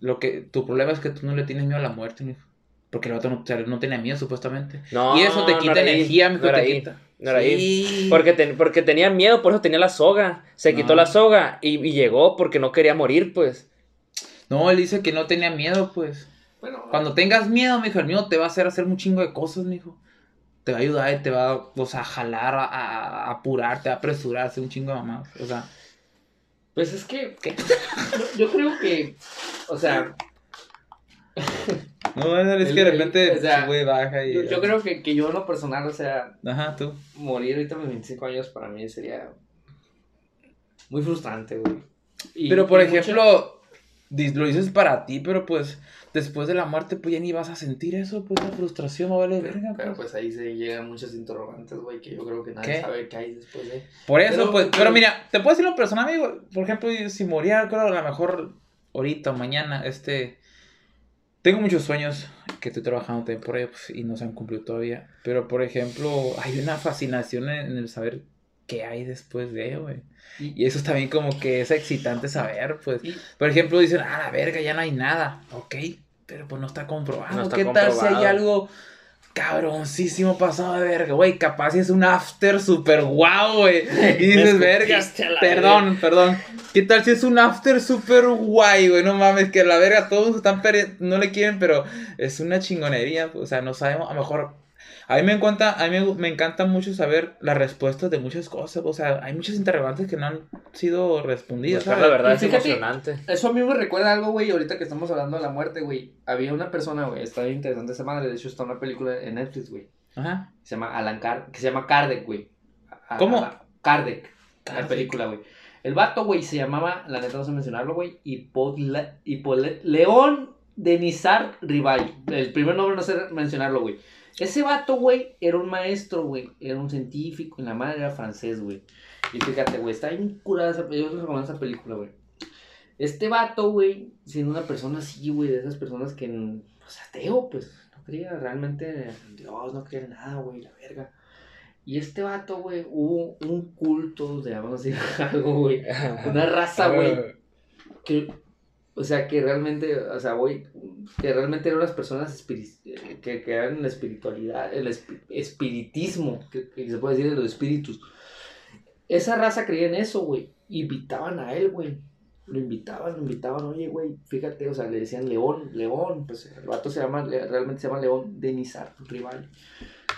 Lo que, tu problema es que tú no le tienes miedo a la muerte, me dijo. Porque el vato no, o sea, no tenía miedo, supuestamente. No, y eso te no quita era ahí, energía, mijo, no te ahí, quita. No era ahí. Sí. Porque, ten- porque tenía miedo, por eso tenía la soga. Se quitó la soga y, y llegó porque no quería morir, pues. No, él dice que no tenía miedo, pues. Bueno, Cuando tengas miedo, mijo, el miedo te va a hacer hacer un chingo de cosas, mijo. Te va a ayudar y te va o sea, a jalar, a, a- a apurarte, a apresurarse, un chingo de mamadas. O sea, Pues es que. Yo creo que. O sea, no, es El- que de repente o sea, baja y. yo, yo creo que, que yo en lo personal, o sea, Ajá, tú. morir ahorita a mis 25 años para mí sería. Muy frustrante, güey. Y- Pero por mucho- ejemplo, di- lo dices para ti, pero pues después de la muerte, pues ya ni vas a sentir eso, pues la frustración va a valer verga. Pero pues. pues ahí se llegan muchos interrogantes, güey, que yo creo que nadie ¿Qué? sabe qué hay después de. Por eso, Pero- pues, pero- pero mira, te puedo decir lo personal, amigo. Por ejemplo, si moría, creo a lo mejor ahorita o mañana, este. Tengo muchos sueños que estoy trabajando también por ellos y no se han cumplido todavía. Pero, por ejemplo, hay una fascinación en, el saber qué hay después de, güey. Y eso también como que es excitante saber, pues. Por ejemplo, dicen, ah, la verga, ya no hay nada. Ok, pero pues no está comprobado. No está ¿Qué tal si hay algo cabroncísimo pasado de verga, güey? Capaz si es un after super guau, güey. Y dices, verga, perdón, perdón. ¿Qué tal si es un after super guay, güey? No mames, que la verga todos están pere- no le quieren, pero es una chingonería. O sea, no sabemos, a lo mejor. A mí me encanta, a mí me, me encanta mucho saber las respuestas de muchas cosas. O sea, hay muchas interrogantes que no han sido respondidas. La verdad es fíjate- emocionante. Eso a mí me recuerda algo, güey, ahorita que estamos hablando de la muerte, güey. Había una persona, güey, está bien interesante esa madre. De hecho, está una película en Netflix, güey. Ajá. Se llama Alan Car que se llama Kardec, güey. A- ¿Cómo? a- Kardec, la película, güey. El vato, güey, se llamaba, la neta no sé mencionarlo, güey, Hipole- León de Nizar Ribay. El primer nombre no sé mencionarlo, güey. Ese vato, güey, era un maestro, güey. Era un científico y la madre era francés, güey. Y fíjate, güey, está bien curada esa película. Yo recomiendo esa película, güey. Este vato, güey, siendo una persona así, güey, de esas personas que, pues, ateo, pues, no creía realmente en Dios, no creía en nada, güey, la verga. Y este vato, güey, hubo un culto, de vamos a decir algo, güey, una raza, güey, que, o sea, que realmente, o sea, güey, que realmente eran unas personas eh, que, que eran la espiritualidad, el espi- espiritismo, que, que se puede decir de los espíritus. Esa raza creía en eso, güey. Invitaban a él, güey. Lo invitaban, lo invitaban, oye, güey, fíjate, o sea, le decían León, León, pues el vato se llama, realmente se llama León Denizar, rival.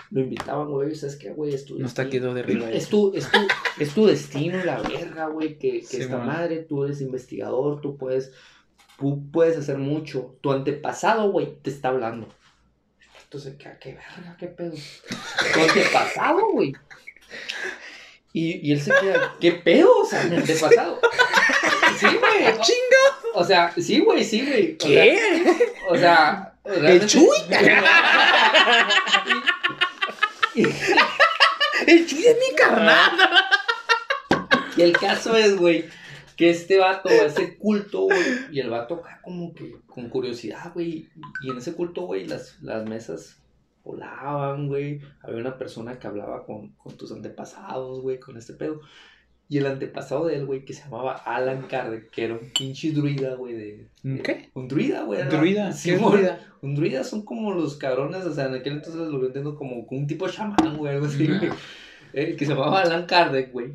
Lo invitaban, güey, ¿sabes qué, güey? Es tu No está dos de arriba. Es tu, es tu, es tu destino, la verga, güey, que, que Sí, esta man. madre, tú eres investigador, tú puedes, tú puedes hacer mucho. Tu antepasado, güey, te está hablando. Entonces, ¿qué, qué verga, qué pedo? Tu antepasado, güey. Y, y él se queda, ¿qué pedo? O sea, mi antepasado. Sí, güey. ¡Chinga! O sea, sí, güey, sí, güey. O sea, ¿Qué? O sea, realmente- Chuy? El Chuy es mi carnal. Y el caso es, güey, que este vato a ese culto, güey, y el vato acá como que con curiosidad, güey, y en ese culto, güey, las, las mesas volaban, güey, había una persona que hablaba con, con tus antepasados, güey, con este pedo. Y el antepasado de él, güey, que se llamaba Alan Kardec, que era un pinche druida, güey, de... ¿Un qué? Un druida, güey. era- Druida. Sí, ¿Qué druida? Un druida son como los cabrones, o sea, en aquel entonces lo entiendo como, como un tipo chamán, güey, algo así. Eh, que se llamaba Alan Kardec, güey.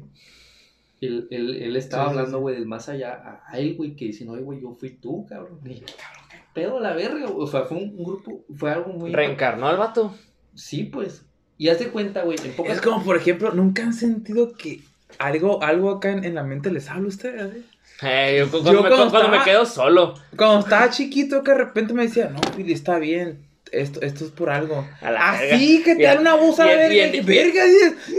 Él, él, él estaba Sí, hablando, sí. güey, del más allá a, él, güey, que diciendo, oye, güey, yo fui tú, cabrón. Y cabrón, qué pedo la verga. O sea, fue un, un grupo, fue algo muy. Reencarnó al vato. Sí, pues. Y haz de cuenta, güey, en pocas Es como, por ejemplo, ¿nunca han sentido que algo, algo acá en, en la mente les habla a ustedes? eh? Eh, yo, cuando, Yo me, cuando cuando me quedo solo. Cuando estaba chiquito, que de repente me decía, no, Pili, está bien. Esto, esto es por algo. A la verga. Así que te dan una busa y- de verga.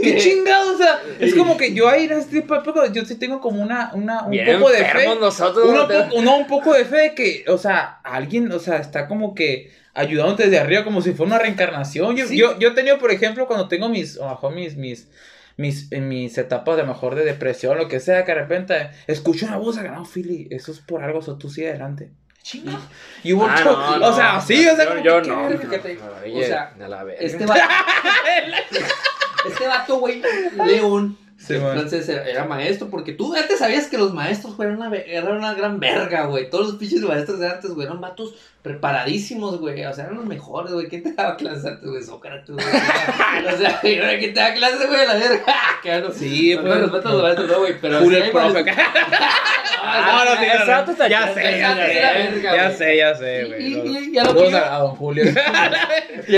qué chingado. O sea, es como que yo ahí en este tipo de época, yo sí tengo como una, una, un Bien poco de fe. nosotros. Uno, te- un poco de fe de que, o sea, alguien, o sea, está como que ayudándote desde arriba como si fuera una reencarnación. Yo, Sí. yo, yo he tenido, por ejemplo, cuando tengo mis, a lo mejor mis, mis, mis, en mis etapas de mejor de depresión, lo que sea, que de repente escucho una voz, no, Philly, eso es por algo, o sea, tú sigue adelante. Chinga. Y hubo Ah, otro- no, no, o sea, sí, o sea, yo, que, no. o sea, a la verga. Este vato. este vato, güey, León. Sí, man. francés era, era maestro, porque tú antes sabías que los maestros güey, eran una, eran una gran verga, güey. Todos los pinches maestros de antes, güey, eran vatos preparadísimos, güey. O sea, eran los mejores, güey. ¿Quién te daba clases antes, güey? Sócrates, güey. o sea, ¿y ahora quién te da clases, güey? La verga. Claro. Sí, No, pues. no, los maestros, no, güey, pero. Julio sí el profe. varios- No, Ya sé, ya sé. Ya güey. sé, ya güey. y- Los- y- y a lo que a, don Julio.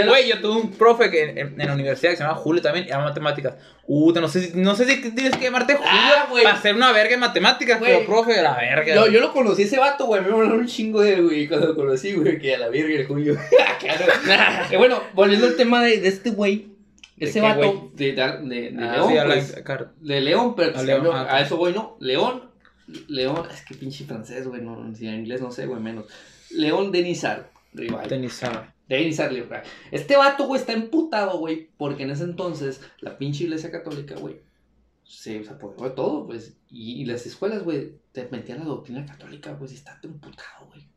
Güey, yo tuve un profe que en, la universidad que se llama Julio también, y era matemáticas. Uh, no sé si, no sé si tienes que llamarte Julio Ah, güey. para ser una verga en matemáticas, pero profe la verga. Yo, yo lo conocí ese vato, güey. Me hablaron un chingo de él, güey. Cuando lo conocí, güey, que a la verga el Julio. Claro. Eh, bueno, volviendo al tema de, de este güey. ¿De Ese vato de, de, de, de Ah, León, sí, pues, de pero A pues, León, ah, a eso voy, ¿no? León, León, es que pinche francés, güey, no, si en inglés no sé, güey, menos. León Denizar, rival. Tenizar. Denizar rival. Este vato, güey, está emputado, güey, porque en ese entonces la pinche iglesia católica, güey, se, se apoderó de todo, pues, y, y las escuelas, güey, te metían la doctrina católica, pues, y está emputado, güey.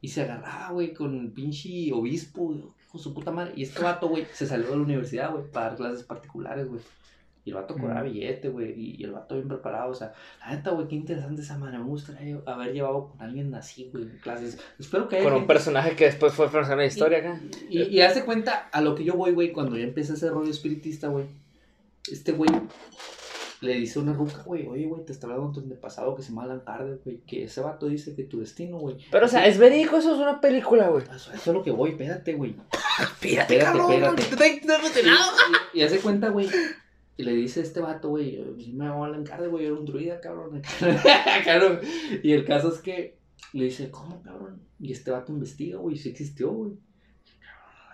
Y se agarraba, güey, con el pinche obispo, con su puta madre. Y este vato, güey, se salió de la universidad, güey, para dar clases particulares, güey. Y el vato cobraba Mm. billete, güey, y, y el vato bien preparado, o sea, la neta, güey, qué interesante esa madre. Me gustaría haber llevado con alguien así, güey, en clases. Espero que haya Con un personaje que después fue personaje de historia acá. y, y hace cuenta a lo que yo voy, güey, cuando ya empecé ese rollo espiritista, güey. Este güey le dice una ruca, güey, oye, güey, te está hablando tu antepasado que se llama Alan Kardec, güey, que ese vato dice que tu destino, güey. Pero, o sea, es verídico, eso es una película, güey. Eso, eso es lo que voy, espérate, güey. Espérate, cabrón. espérate. Te Y, y- y hace cuenta, güey. Y le dice a este vato, güey, yo me llamo Alan Kardec, güey, era un druida, cabrón. cabrón. Y el caso es que le dice, ¿cómo, cabrón? Y este vato investiga, güey, sí existió, güey.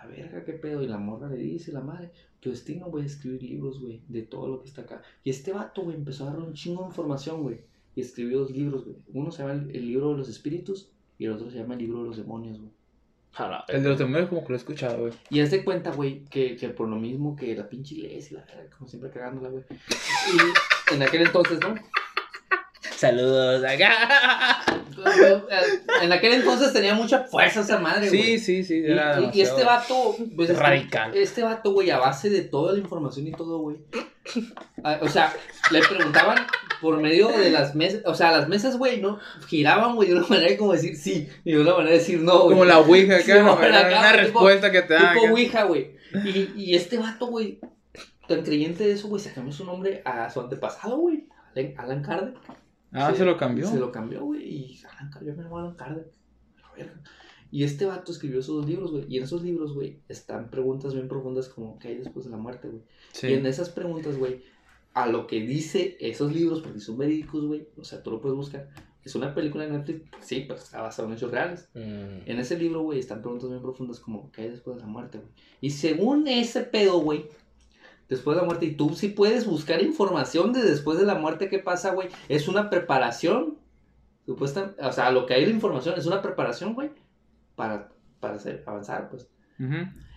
A verga, qué pedo. Y la morra le dice, la madre, tu destino, güey, es escribir libros, güey, de todo lo que está acá. Y este vato, güey, empezó a dar un chingo de información, güey. Y escribió dos libros, güey. Uno se llama el, el libro de los espíritus y el otro se llama el libro de los demonios, güey. A El de los demonios como que lo he escuchado, güey. Y haz de cuenta, güey, que, que por lo mismo que la pinche iglesia, la verga, como siempre cagándola, güey. Y en aquel entonces, ¿no? Saludos acá. En aquel entonces tenía mucha fuerza esa madre, güey. Sí, sí, sí. Y, Era y- y este vato, pues, este- Radical. Este vato, güey, a base de toda la información y todo, güey. ah, O sea, le preguntaban por medio de las mesas, o sea, las mesas, güey, ¿no? Giraban, güey, de una manera de como decir sí y de una manera de decir no, güey. Como la Ouija, acá, ¿no? Era acá, una tipo- respuesta que te dan. Tipo acá. Ouija, güey. Y, y este vato, güey, tan creyente de eso, güey, se cambió su nombre a su antepasado, güey. Alan- Alan Kardec. Ah, se lo cambió. Se lo cambió, güey. Y Alan Kardec, yo me llamo Alan Kardec. A. Y este vato escribió esos dos libros, güey. Y en esos libros, güey, están preguntas bien profundas como ¿qué hay después de la muerte, güey? Sí. Y en esas preguntas, güey, a lo que dice esos libros, porque son verídicos, güey, o sea, tú lo puedes buscar. Es una película de Netflix, sí, pero está basada en hechos reales. Mm. En ese libro, güey, están preguntas bien profundas como ¿qué hay después de la muerte, güey? Y según ese pedo, güey, después de la muerte, y tú sí puedes buscar información de después de la muerte, ¿qué pasa, güey? Es una preparación, supuesta, o sea, lo que hay de información es una preparación, güey, para, para hacer, avanzar, pues.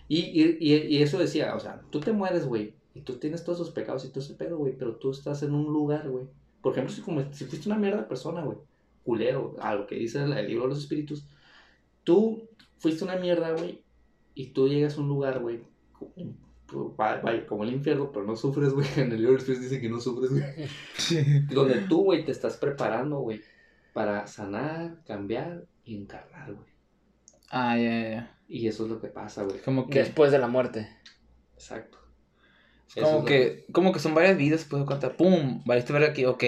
Y, y, y, y eso decía, o sea, tú te mueres, güey, y tú tienes todos esos pecados y todo ese pedo, güey, pero tú estás en un lugar, güey. Por ejemplo, si, como, si fuiste una mierda persona, güey, culero, a lo que dice el, el libro de los espíritus, tú fuiste una mierda, güey, y tú llegas a un lugar, güey, pues, va- vaya, como el infierno, pero no sufres, güey. En el libro de Spears dice que no sufres, güey. Donde tú, güey, te estás preparando, güey, para sanar, cambiar y encarnar, güey. Ah, ya, ya, ya. Y eso es lo que pasa, güey. Como que, Después de la muerte. Exacto. es como es lo que, como que son varias vidas, pues, cuenta, pum, valiste verga aquí, ok.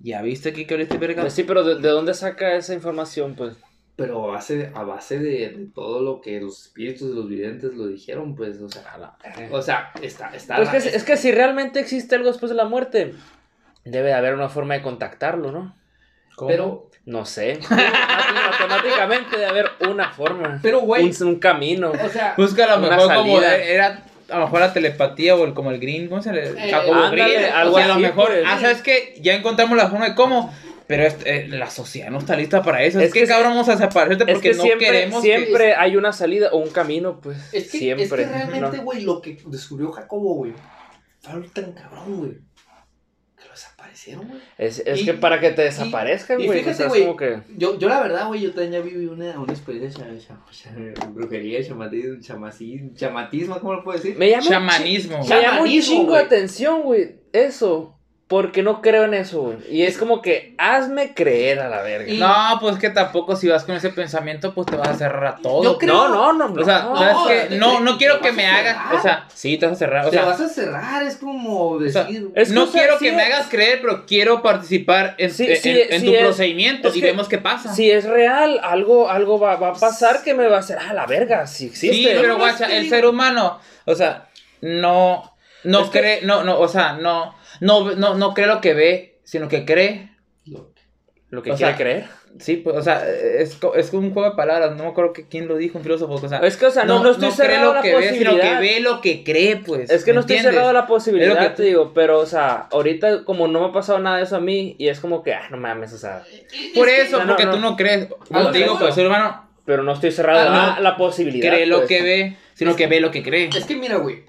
Ya viste aquí que valiste verga. Pues sí, pero ¿de, de dónde saca esa información, pues? Pero a base, a base de, de todo lo que los espíritus de los videntes lo dijeron, pues, o sea, o sea, está, está, Pues que, es, es que si realmente existe algo después de la muerte, debe de haber una forma de contactarlo, ¿no? ¿Cómo? pero, No sé. Matemáticamente debe haber una forma. pero, güey, Un, un camino. o sea, Busca a lo mejor como era a lo mejor la telepatía o el como el green, ¿cómo se le? Eh, Jacobo ándale, Green. algo o sea, a lo así, mejor, pues. ah, ¿sabes qué? Ya encontramos la forma de cómo, pero es- eh, la sociedad no está lista para eso. Es, Es que, que cabrón, vamos a separarte Es porque que no siempre, queremos que- siempre hay una salida o un camino, pues. es que, siempre. es que realmente, ¿no? güey, lo que descubrió Jacobo, güey, fue algo tan cabrón, güey, que lo desaparecieron, güey. Es, es Y- que para que te desaparezcan, güey. fíjate, o sea, es güey, como que. Yo, yo la verdad, güey, yo también ya viví una, una experiencia de chama- chama- brujería, chamatismo, chamacismo, chamatismo, ¿cómo lo puedo decir? Me llama, Chamanismo. me llama un chingo de güey. atención, güey. Eso. Porque no creo en eso, güey. Y es como que hazme creer a la verga. Y- No, pues que tampoco si vas con ese pensamiento, pues te vas a cerrar a todo. Yo creo- No, no, no. O sea, no. ¿sabes no, qué? te- No, quiero que me a hagas, o sea, sí, te vas a cerrar, o te sea, vas a cerrar, es como sea, decir... es- no o sea, quiero sí que me hagas creer, pero quiero participar en, Sí, en- sí, en sí tu es- procedimiento es y que- vemos qué pasa. Si es real, algo, algo va, va a pasar que me va a hacer, ah, la verga, si existe. Sí, pero guacha, el ser humano, o sea, no, no Es que- cree, no, no, o sea, no, no, no, no cree lo que ve, sino que cree. Lo que o quiere sea, creer. Sí, pues, o sea, es, es un juego de palabras, no me acuerdo que, quién lo dijo, un filósofo, o sea, Es que, o sea, no, no, estoy cree cerrado a lo la que ve, sino que posibilidad. ve lo que cree, pues. Es que ¿me no estoy entiendes? cerrado a la Es posibilidad, lo que te digo, pero, o sea, ahorita como no me ha pasado nada de eso a mí, y es como que, ah, no mames, o sea, Por Es que- eso, no, porque no. tú no crees, lo como te digo, pues humano pero no estoy cerrado Ah, a la posibilidad. cree lo pues. que ve, sino que ve lo que cree. Es que mira, güey.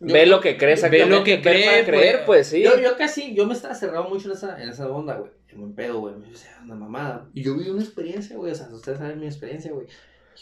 Yo- Ve lo que cree, exactamente. lo que cree, para creer, pues. pues, sí. Yo, yo casi, yo me estaba cerrado mucho en esa, en esa onda, güey. En buen pedo, güey. Me decía, una mamada. Y yo vi una experiencia, güey. O sea, ustedes saben mi experiencia, güey.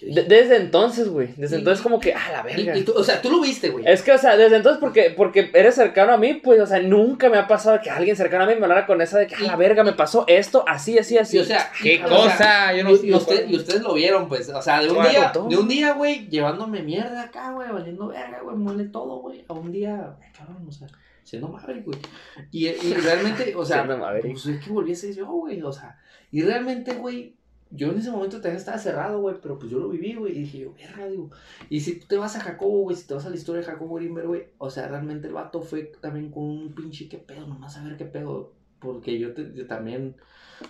De- desde entonces, güey, desde Y- entonces como que, ah, la y- verga. y tú- o sea, tú lo viste, güey. Es que, o sea, desde entonces, porque, porque eres cercano a mí, pues, o sea, nunca me ha pasado que alguien cercano a mí me hablara con esa de que, ah, la verga, me pasó esto, así, así, así. Y, o sea, ¿Qué o cosa? sea, Yo no y, usted- y ustedes lo vieron, pues. O sea, de un día, todo. de un día, güey, llevándome mierda acá, güey, valiendo verga, güey, muele todo, güey. A un día, cabrón, o sea, siendo Maverick, güey. Y, y realmente, o sea, pues es que volviese yo, güey, o sea, y realmente, güey, yo en ese momento también estaba cerrado, güey, pero pues yo lo viví, güey, y dije yo, verga, digo, y si tú te vas a Jacobo, güey, si te vas a la historia de Jacobo Grimberg, güey, o sea, realmente el vato fue también con un pinche qué pedo, nomás a ver qué pedo, porque yo, te, yo también,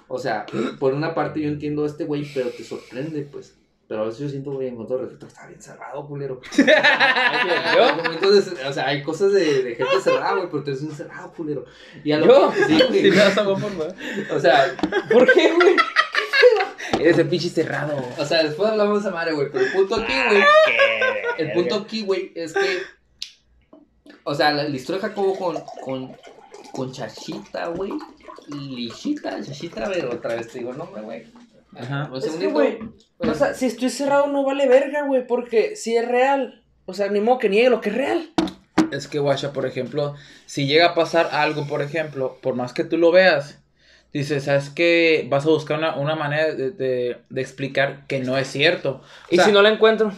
o sea, por una parte yo entiendo a este güey, pero te sorprende, pues. Pero a veces yo siento, güey, en cuanto respeto, está bien cerrado, culero. ¿Yo? Entonces, o sea, hay cosas de, de gente cerrada, güey, pero tú eres un cerrado, culero. Y a lo ¿Yo? que- sí, güey. Si me. O sea, ¿Por qué, güey? Eres el pinche cerrado. o sea, después hablamos de esa madre, güey. Pero el punto aquí, güey. El punto aquí, güey, es que. O sea, la, la historia de Jacobo con. con. con Chachita, güey. Lichita, Chachita, a ver, otra vez te digo el nombre, güey. Ajá. Es que, güey, O sea, si estoy cerrado no vale verga, güey, porque si es real, o sea, ni modo que niegue lo que es real. Es que, guacha, por ejemplo, si llega a pasar algo, por ejemplo, por más que tú lo veas, dices, ¿sabes qué? Vas a buscar una, una manera de, de- de explicar que no es cierto. O Y sea, si no la encuentro,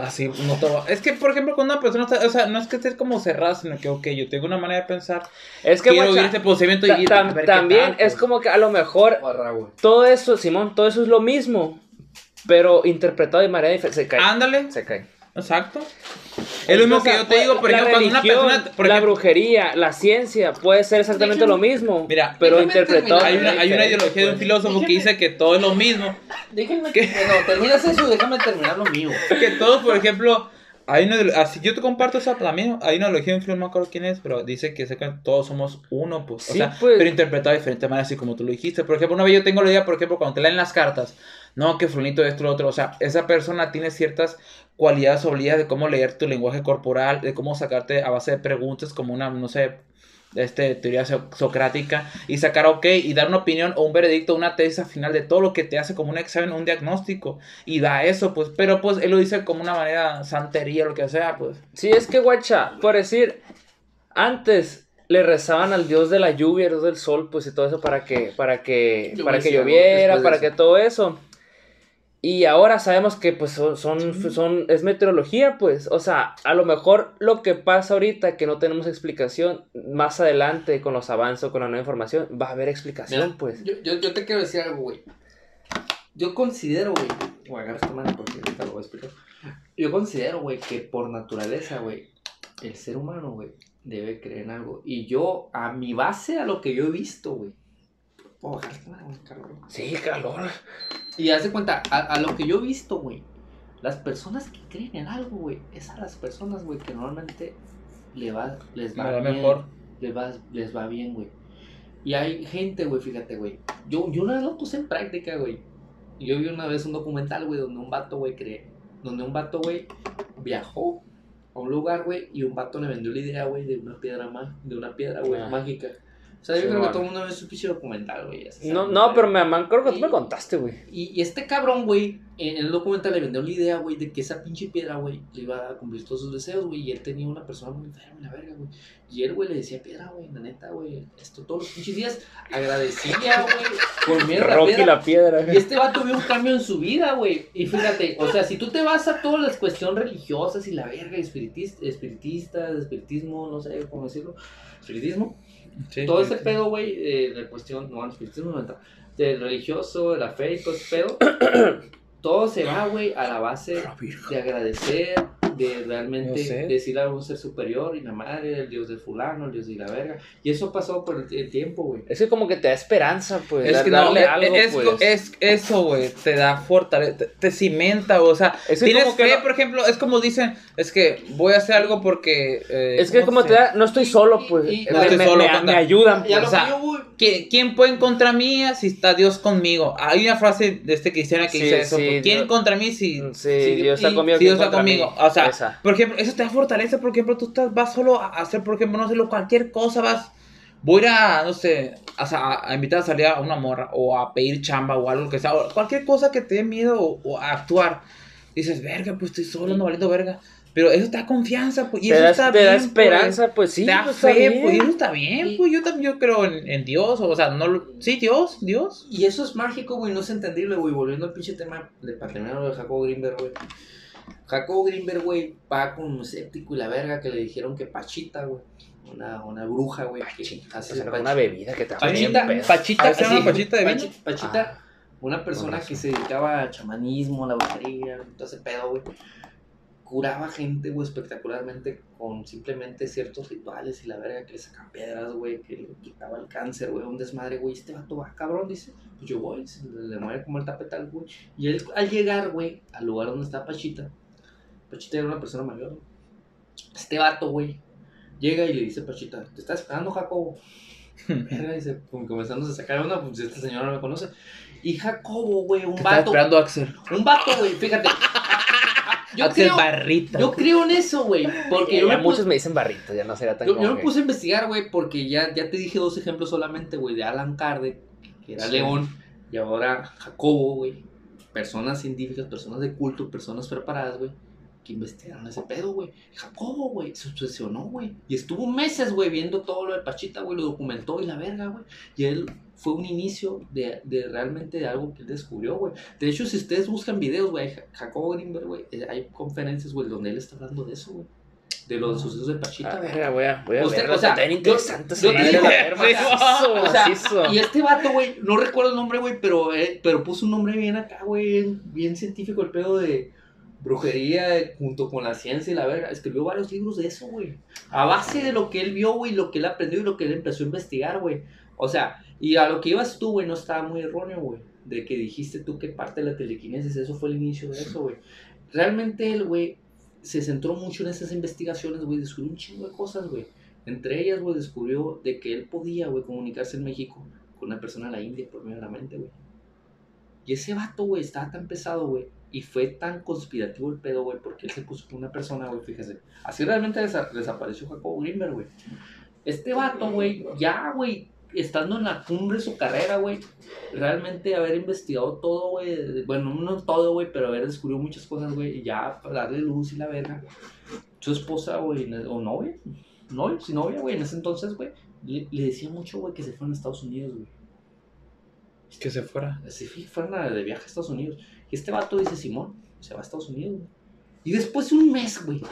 así no te va- Es que, por ejemplo, cuando una persona está, o sea, no es que estés como cerrada, sino que, ok, yo tengo una manera de pensar, es que, quiero guacha, vivir este procedimiento y tam- también tal, pues. es como que a lo mejor todo eso, Simón, todo eso es lo mismo, pero interpretado de manera diferente. Se cae. Ándale, Se cae. exacto. Es lo mismo O que yo te digo, por la ejemplo, cuando una religión, persona, por la ejemplo, brujería, la ciencia, puede ser exactamente lo mismo, Mira, pero déjame interpretado hay una, hay una ideología de un pues. filósofo que dice que todo es lo mismo. Déjenme. No, terminas eso déjame terminar lo mío. que todos, por ejemplo, hay una, así yo te comparto esa también, hay una ideología de un filósofo, no me acuerdo quién es, pero dice que todos somos uno, pues, o Sí, sea, pues. pero interpretado de diferente manera, así como tú lo dijiste. Por ejemplo, una vez yo tengo la idea, por ejemplo, cuando te leen las cartas, no, que fulnito esto, lo otro, o sea, esa persona tiene ciertas cualidades o habilidades de cómo leer tu lenguaje corporal, de cómo sacarte a base de preguntas, como una, no sé, este, teoría so- socrática y sacar ok y dar una opinión o un veredicto, una tesis al final de todo lo que te hace como un examen, un diagnóstico y da eso, pues, pero pues él lo dice como una manera santería, lo que sea, pues. Sí, es que, guacha, por decir, antes le rezaban al dios de la lluvia, al dios del sol, pues y todo eso para que, para que, Yo para que lloviera, para que todo eso. Y ahora sabemos que pues son, son, son, es meteorología, pues. O sea, a lo mejor lo que pasa ahorita, que no tenemos explicación, más adelante con los avances o con la nueva información, va a haber explicación, Mira, pues. Yo, yo, yo te quiero decir algo, güey. Yo considero, güey. Voy a agarrar esta mano porque ahorita lo voy a explicar. Yo considero, güey, que por naturaleza, güey, el ser humano, güey, debe creer en algo. Y yo, a mi base, a lo que yo he visto, güey. Puedo bajar güey, cabrón. Sí, calor. Y haz de cuenta, a, a lo que yo he visto, güey, las personas que creen en algo, güey, es a las personas, güey, que normalmente le va, les va, bien, mejor. Les va, les va bien, güey. Y hay gente, güey, fíjate, güey. Yo, yo una vez lo puse en práctica, güey. Yo vi una vez un documental, güey, donde un vato, güey, cree, donde un vato, güey, viajó a un lugar, güey, y un vato le vendió la idea, güey, de una piedra de una piedra, güey, Ah. mágica. O sea, yo Sí, creo que man. todo el mundo ve su pinche documental, güey. No, no, pero me, me creo que tú me contaste, güey. Y, y este cabrón, güey, en el documental le vendió la idea, güey, de que esa pinche piedra, güey, le iba a cumplir todos sus deseos, güey. Y él tenía una persona muy enferma, la verga, güey. Y él, güey, le decía piedra, güey, la neta, güey, esto todos los pinches días. Agradecía, güey, por miedo a la Rocky piedra. la piedra. Y este vato vio un cambio en su vida, güey. Y fíjate, o sea, si tú te vas a todas las cuestiones religiosas y la verga, espiritis- espiritistas, espiritismo, no sé cómo decirlo, espiritismo, Sí, todo sí, ese sí. pedo, güey, eh, de cuestión, no, el espiritismo no entra, del religioso, de la fe y todo ese pedo, todo se va, güey, a la base de agradecer, de realmente sé. decir a un ser superior y la madre, el dios del fulano, el dios de la verga. Y eso pasó por el, el tiempo, güey. Es que como que te da esperanza, pues. Es que no, darle es, algo, es- pues. es- eso, güey, te da fortaleza, te, te cimenta, o sea, Es que tienes como que fe, no- por ejemplo, es como dicen, es que voy a hacer algo porque... eh, Es que ¿cómo como se- te da, no estoy solo, pues. Y- y- me, No estoy me- solo, me- me ayudan, pues. o sea, yo, ¿Quién, quién puede contra mía si está Dios conmigo? Hay una frase de este cristiano que Sí, dice eso. sí, ¿Quién Dios- contra mí si... Sí, Sí, Dios está conmigo. si Dios ¿quién está mí? conmigo? O sea, Esa. por ejemplo, eso te da fortaleza, por ejemplo, tú estás, vas solo a hacer, por ejemplo, no sé, lo- cualquier cosa, vas... Voy a no sé, a, a- a invitar a salir a una morra o a pedir chamba o algo que sea, o cualquier cosa que te dé miedo o, o a actuar. Dices, verga, pues estoy solo, no valiendo verga. Pero eso te da confianza, pues, y Te eso da, está te bien, da pues. esperanza, pues, sí. te da pues, está fe, bien. pues, y eso está bien, Y- pues, yo también yo creo en, en Dios, o sea, no, lo- sí, Dios, Dios. Y eso es mágico, güey, no es entendible, güey. Volviendo al pinche tema de patrimonio de Jacobo Greenberg, güey. Jacobo Greenberg, güey, va con un escéptico y la verga que le dijeron que Pachita, güey. Una, una bruja, güey. que O hace sea, una bebida que te hace Pachita. Pachita, Ah, se llama sí, Pachita de Pachita, Ah, una persona que se dedicaba al chamanismo, a la brujería, todo ese pedo, güey. Curaba gente, güey, espectacularmente con simplemente ciertos rituales y la verga que le sacan piedras, güey, que le quitaba el cáncer, güey, un desmadre, güey. Este vato va, cabrón, dice, pues yo voy, se le, mueve como el tapetal, güey. Y él, al llegar, güey, al lugar donde está Pachita, Pachita era una persona mayor, güey. Este vato, güey, llega y le dice a Pachita, te está esperando, Jacobo. Verga, dice, como comenzando a sacar una, pues esta señora no me conoce. Y Jacobo, güey, un Te vato. esperando Axel. Un vato, güey, fíjate. Yo Axel creo, Barrita. yo creo en eso, güey. Porque Ya, yo ya me, muchos puse, me dicen barrito, ya no será tan yo, yo me puse a investigar, güey, porque ya, ya te dije dos ejemplos solamente, güey, de Alan Kardec, que era Sí. León, y ahora Jacobo, güey. Personas científicas, personas de culto, personas preparadas, güey, que investigaron ese pedo, güey. Jacobo, güey, se obsesionó, güey. Y estuvo meses, güey, viendo todo lo de Pachita, güey, lo documentó y la verga, güey. Y él fue un inicio de, de realmente de algo que él descubrió, güey. De hecho, si ustedes buscan videos, güey, Ja- Jacobo Greenberg, güey, eh, hay conferencias, güey, donde él está hablando de eso, güey. De los sucesos de Pachita, Ah, voy a, voy a Usted, verlo, o sea, yo- yo te digo, o sea. Y este vato, güey, no recuerdo el nombre, güey, pero, eh, pero puso un nombre bien acá, güey, bien, bien científico, el pedo de brujería eh, junto con la ciencia y la verga. Escribió varios libros de eso, güey. A base de lo que él vio, güey, lo que él aprendió y lo que él empezó a investigar, güey. O sea, y a lo que ibas tú, güey, no estaba muy erróneo, güey. De que dijiste tú que parte de la telequinesis, eso fue el inicio de eso, güey. Realmente él, güey, se centró mucho en esas investigaciones, güey, descubrió un chingo de cosas, güey. Entre ellas, güey, descubrió de que él podía, güey, comunicarse en México con una persona de la India por medio de la mente, güey. Y ese vato, güey, estaba tan pesado, güey. Y fue tan conspirativo el pedo, güey, porque él se puso con una persona, güey, fíjese. Así realmente desa- desapareció Jacobo Greenberg, güey. Este vato, güey, ya, güey, estando en la cumbre de su carrera, güey, realmente haber investigado todo, güey, bueno, no todo, güey, pero haber descubierto muchas cosas, güey, y ya darle luz y la verga. Su esposa, güey, o novia, novia, si novia, güey, en ese entonces, güey, le, le decía mucho, güey, que se fueran a Estados Unidos, güey. Que se fuera. Se fueran de viaje a Estados Unidos. Y este vato dice, Simón, se va a Estados Unidos, güey. Y después de un mes, güey,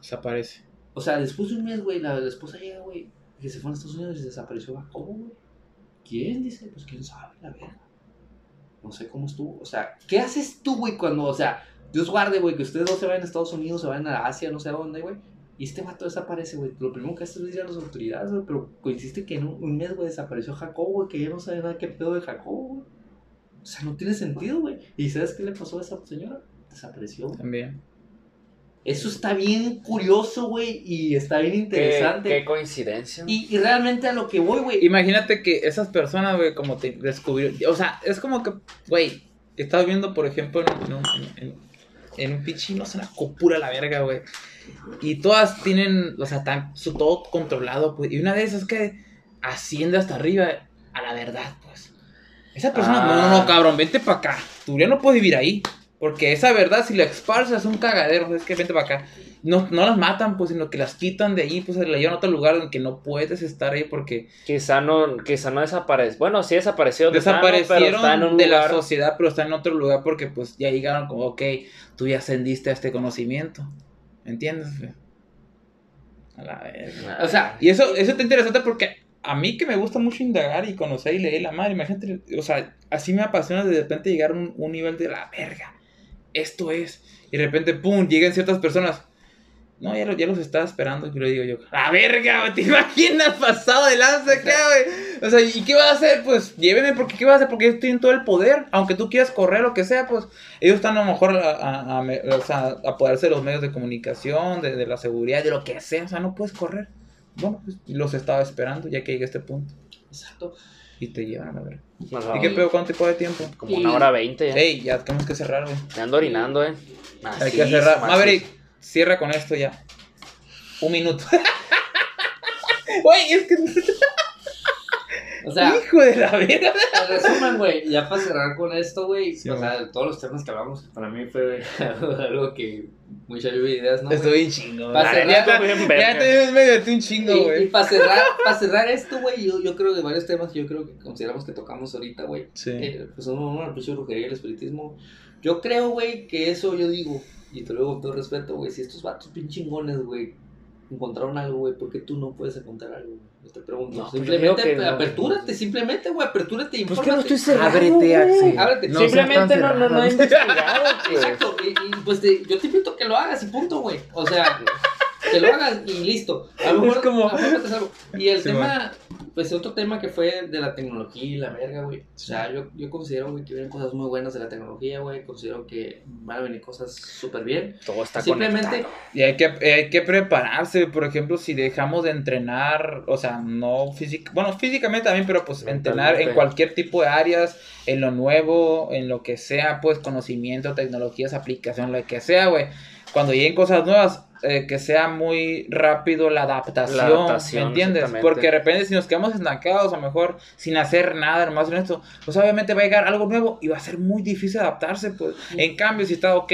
Desaparece. o sea, después de un mes, güey, la, la esposa llega, güey, que se fue a Estados Unidos y desapareció Jacobo, güey. ¿Quién? Dice, pues quién sabe, la verga. No sé cómo estuvo. O sea, ¿qué haces tú, güey, cuando, o sea, Dios guarde, güey, que ustedes dos se vayan a Estados Unidos, se vayan a Asia, no sé a dónde, güey. Y este vato desaparece, güey. Lo primero que hace es ir a las autoridades, güey. Pero coincide que en un, mes, güey, desapareció Jacobo, güey, que ya no sabe nada qué pedo de Jacobo, güey. O sea, no tiene sentido, güey. ¿Y sabes qué le pasó a esa señora? Desapareció. güey. También. Eso está bien curioso, güey, y está bien interesante. qué coincidencia. Y, y realmente a lo que voy, güey. Imagínate que esas personas, güey, como te descubrieron. O sea, es como que, güey, estás viendo, por ejemplo, en, en un, en, en un pinche, no sé, una copura la verga, güey. Y todas tienen, o sea, tan, su todo controlado, pues. Y una de esas que asciende hasta arriba a la verdad, pues. Esa persona, no, no, no, Ah. cabrón, vente para acá. Tú ya no puedes vivir ahí. Porque esa verdad, si la esparzas, es un cagadero. Es que vente para acá. No, no las matan, pues, sino que las quitan de ahí, pues, se la llevan a otro lugar en que no puedes estar ahí porque Quizá no, quizá no desapareció. Bueno, sí desapareció. desaparecieron un de la sociedad, pero está en otro lugar porque pues ya llegaron como, ok, tú ya ascendiste a este conocimiento. ¿Me entiendes? A la verga. O sea, Y eso, eso está interesante porque a mí que me gusta mucho indagar y conocer y leer la madre, imagínate, o sea, así me apasiona de repente llegar a un, un nivel de la verga. Esto es. Y de repente, pum, llegan ciertas personas. No, ya, lo- ya los estaba esperando. Y le digo yo, la verga, ¿te imaginas pasado de lanza acá, güey? O sea, ¿y qué vas a hacer? Pues lléveme, porque ¿qué vas a hacer? Porque ellos tienen todo el poder. Aunque tú quieras correr, lo que sea, pues ellos están a lo mejor a, a, a apoderarse de los medios de comunicación, de, de la seguridad, de lo que sea. O sea, no puedes correr. Bueno, pues los estaba esperando ya que llegué a este punto. exacto. Y te llevan a. Ajá. ¿Y qué pedo? ¿Cuánto tipo de tiempo? Como una hora veinte ya. Ey, ya tenemos que cerrar, güey. Me ando orinando, eh. Hay que cerrar. macizo. Maverick, cierra con esto ya. Un minuto. Güey, es que. O sea, Hijo de la verga. en resumen, güey, ya para cerrar con esto, güey, Sí, o sea, todos los temas que hablamos, para mí fue algo que mucha lluvia de ideas, ¿no? güey? Estoy bien chingo. Güey. cerrar Ya, bien ya te ves medio de un chingo, Y, y güey. para cerrar, para cerrar esto, güey, yo, yo creo que varios temas que yo creo que consideramos que tocamos ahorita, güey, Sí. eh, pues uno, uno, el precio de brujería y el espiritismo. Yo creo, güey, que eso yo digo, y te lo digo con todo respeto, güey, si estos vatos bien chingones, güey, encontraron algo, güey, ¿por qué tú no puedes encontrar algo? güey? Yo te pregunto. No, pues simplemente no. apertúrate, simplemente, güey, apertúrate y Pues que no estoy cerrado. Ábrete, güey. Axel. Ábrete. No Simplemente no, no, no he investigado, pues. Exacto, y, y, pues te- yo te invito a que lo hagas y punto, güey. O sea, que lo hagas y listo. A lo mejor, Es como- a lo mejor. Y el Sí, tema, pues otro tema que fue de la tecnología y la verga, güey. O sea, yo, yo considero, güey, que vienen cosas muy buenas de la tecnología, güey. Considero que van a venir cosas súper bien. Todo está Simplemente, conectado. Y hay que, hay que prepararse, por ejemplo, si dejamos de entrenar, o sea, no física, bueno, físicamente también, pero pues entrenar en cualquier tipo de áreas, en lo nuevo, en lo que sea, pues conocimiento, tecnologías, aplicación, lo que sea, güey. Cuando lleguen cosas nuevas, eh, que sea muy rápido la adaptación, La adaptación, ¿me entiendes? Porque de repente si nos quedamos estancados, a lo mejor sin hacer nada, nomás en esto, pues obviamente va a llegar algo nuevo y va a ser muy difícil adaptarse, pues. En cambio, si está, ok,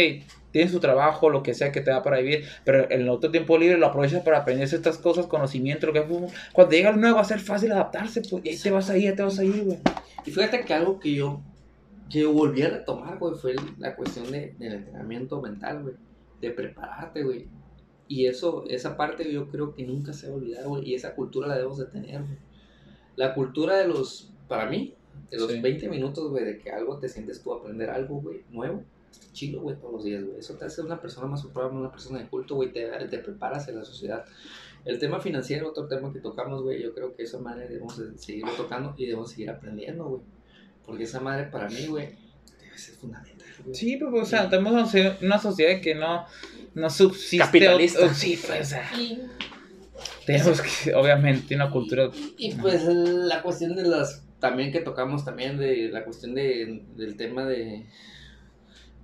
tienes tu trabajo, lo que sea que te da para vivir, pero en el otro tiempo libre lo aprovechas para aprender estas cosas, conocimiento, lo que cuando llega algo nuevo va a ser fácil adaptarse, pues, y ahí te vas a ir, ya te vas a ir, güey. y fíjate que algo que yo, que yo volví a retomar, güey, fue el- la cuestión de, del entrenamiento mental, güey. De prepararte, güey. Y eso, esa parte yo creo que nunca se va a olvidar, güey. Y esa cultura la debemos de tener, güey. La cultura de los, para mí, de los Sí. 20 minutos, güey, de que algo te sientes tú a aprender algo, güey, nuevo. Está chido, güey, todos los días, güey. Eso te hace una persona más probable, una persona de culto, güey. Te, te preparas en la sociedad. El tema financiero, otro tema que tocamos, güey, yo creo que esa madre debemos de seguirlo tocando y debemos seguir aprendiendo, güey. Porque esa madre para mí, güey, debe ser fundamental. Sí, pero, o sea, tenemos una socie- una sociedad que no, no subsiste. Capitalista. o- sí, pues, o sea, Y, tenemos que, obviamente, una cultura. y, pues la cuestión de las, también que tocamos también de la cuestión de, del tema de,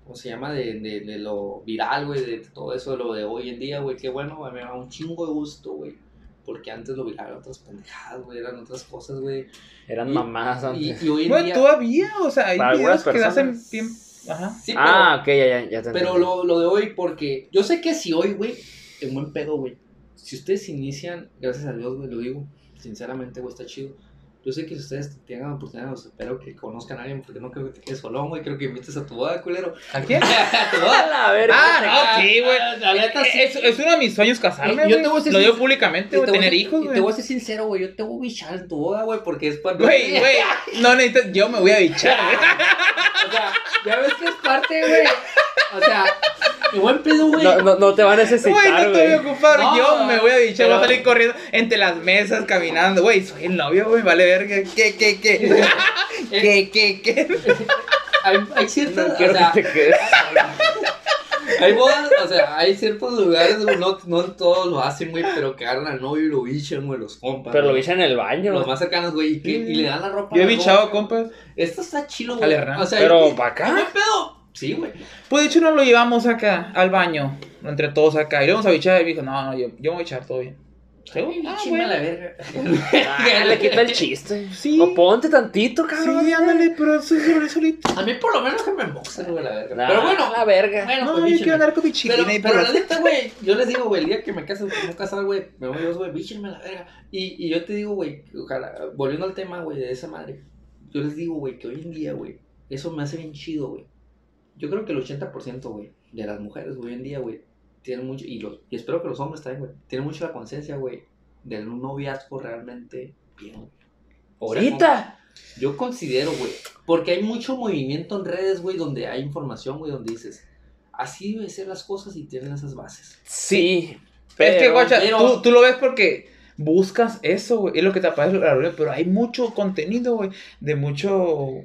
¿cómo se llama? De, de, de lo viral, güey, de todo eso, de lo de hoy en día, güey, qué bueno, me da un chingo de gusto, güey. Porque antes lo eran otras pendejadas, güey, eran otras cosas, güey. Eran Y- mamás antes. y hoy en día... todavía, o sea, hay videos que hacen personas. bien. Ajá. Sí, pero, ah, ok, ya, ya, ya te pero lo, lo de hoy, porque yo sé que si hoy, güey, en buen pedo, güey, si ustedes inician, gracias a Dios, güey, lo digo, sinceramente, güey, está chido. Yo sé que si ustedes tengan la oportunidad, pues, espero que conozcan a alguien, porque no creo que te quedes solón, güey, creo que invites a tu boda, culero. ¿A quién? a tu boda. A la verga. Ah, no, sí, güey. La neta, sí. Es, es uno de mis sueños casarme, Yo güey. te voy a decir Lo digo públicamente, güey, tener ser- hijos, y güey. Te voy a ser sincero, güey, yo te voy a bichar en tu boda, güey, porque es para... Güey, güey, no necesitas, yo me voy a bichar, güey. O sea, ya ves que es parte, güey. O sea, mi buen pedo, güey. No, no, no te va a Güey, necesitar, no te voy a güey. ocupar, No, yo me voy a bichar, voy a pero- salir corriendo entre las mesas, caminando, güey, soy el novio, güey, vale verga, ¿qué, qué, qué? ¿Qué, qué, qué? Hay, hay ciertas, No o quiero sea, que te quedes. hay bodas, o sea, hay ciertos lugares, güey, no, no todos lo hacen, güey, pero que agarran al novio y lo bichan, güey, los compas. Pero lo güey. viste en el baño. Los más cercanos, güey, y, que- y le dan la ropa. Yo he bichado, compas. güey. Esto está chilo, güey. O sea, Pero y- para ¿Qué buen acá. pedo? Sí, güey. Pues de hecho nos lo llevamos acá, al baño, entre todos acá, y le vamos a bichar, y me dijo, no, no, yo, yo me voy a echar todo bien. ¿Sí? Ah, bueno. la verga. Ah, le quita el chiste. Sí. O ponte tantito, cabrón. Sí, ándale, pero eso es solito. A mí por lo menos que me boxen, güey, la verga. Nah, Pero bueno, la verga. bueno, No, pues yo bíchenme. quiero andar con mi chiquina Pero, por pero la- neta, güey, yo les digo, güey, el día que me case, me casar, güey, me voy Dios, güey, bíchenme la verga. Y, y yo te digo, güey, ojalá, volviendo al tema, güey, de esa madre, yo les digo, güey, que hoy en día, güey, eso me hace bien chido, güey. Yo creo que el 80%, güey, de las mujeres, güey, hoy en día, güey, tienen mucho, y, los, y espero que los hombres también, güey, tienen mucho la conciencia, güey, de un noviazgo realmente bien, güey. O sea, Ahorita. yo considero, güey, porque hay mucho movimiento en redes, güey, donde hay información, güey, donde dices, así deben ser las cosas y tienen esas bases. Sí. es que, pero- guacha, pero- tú, tú lo ves porque buscas eso, güey. Es lo que te aparece pero hay mucho contenido, güey. De mucho.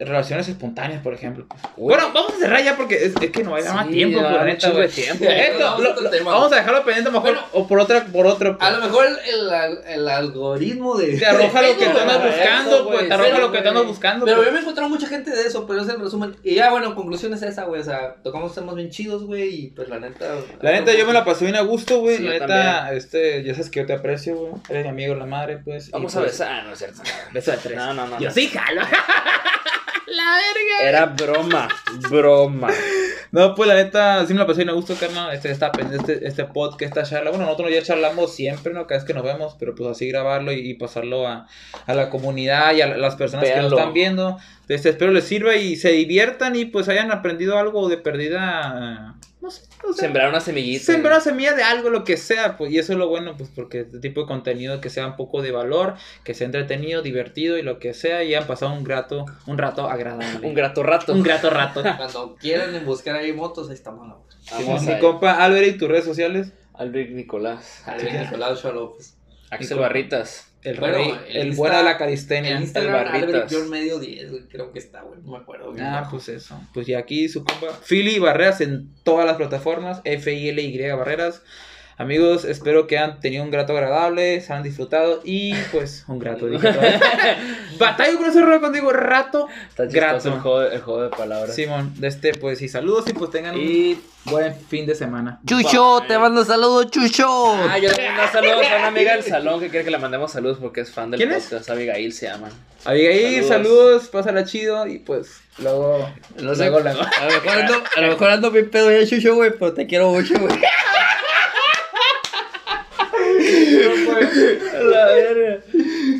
Relaciones espontáneas, por ejemplo. Bueno, vamos a cerrar ya porque es, es que no va a dar más tiempo, por neta, güey. de tiempo. Esto, Vamos lo- a otro lo- tema. vamos a dejarlo pendiente mejor Bueno. o por otra, por otro. A lo mejor el, el- el algoritmo de... Te arroja lo que tú andas buscando, eso, pues. güey, Te arroja sí, lo que tú güey. andas buscando. Pero pues. yo me he encontrado mucha gente de eso, pero es el resumen. Y ya, bueno, conclusión es esa, güey. O sea, tocamos temas bien chidos, güey. Y pues la neta. La neta, yo me la pasé bien a gusto, güey. Sí, la neta, este, ya sabes que yo te aprecio, güey. Eres mi amigo, la madre, pues. Vamos a pues, besar. Ah, no es cierto. Beso de tres. No, no, no. Yo sí, jalo. la verga. Era broma. Broma. No, pues la neta, sí me la pasé bien a gusto, carnal. Este, este, este podcast, esta charla. Bueno, nosotros ya charlamos siempre, ¿no? Cada vez que nos vemos, pero pues así grabarlo y, y pasarlo a, a la comunidad y a las personas que nos están viendo. Este, espero les sirva y se diviertan y pues hayan aprendido algo de perdida. No sé, o sea, Sembrar una semillita. Sembrar una semilla de algo, lo que sea, pues, y eso es lo bueno, pues, porque este tipo de contenido que sea un poco de valor, que sea entretenido, divertido y lo que sea, y han pasado un grato, un rato agradable. Un grato rato. Un grato rato. Cuando quieran buscar ahí motos, ahí estamos. ¿no? Vamos mi compa Albert y tus redes sociales. Albert Nicolás. Ahí Nicolás Chalopes. Axel? Barritas. El Bueno, rey, el el, bueno de la En calistenia. Instagram, Barritas. Albert John medio 10, güey. Creo que está, güey. No me acuerdo. bien. Ah, pues eso. Pues y aquí su compa Philly Barreras en todas las plataformas, F-I-L-Y Barreras. Amigos, espero que han tenido un grato agradable, se han disfrutado y pues un grato. Batallo con ese rollo contigo, rato. Está Grato. el juego, el juego de palabras. Simón, de este, pues y saludos y pues tengan Y. un buen fin de semana. Chucho, Bye. te mando saludos, Chucho. Ah, yo le mando saludos a una amiga del salón que quiere que le mandemos saludos porque es fan del ¿Quién es? podcast. Abigail se llama. Abigail, Saludos. saludos, pásala chido y pues luego, No sé, luego, luego. A lo mejor ando, a lo mejor ando bien pedo ya, Chucho, güey, pero te quiero mucho, güey. La verga.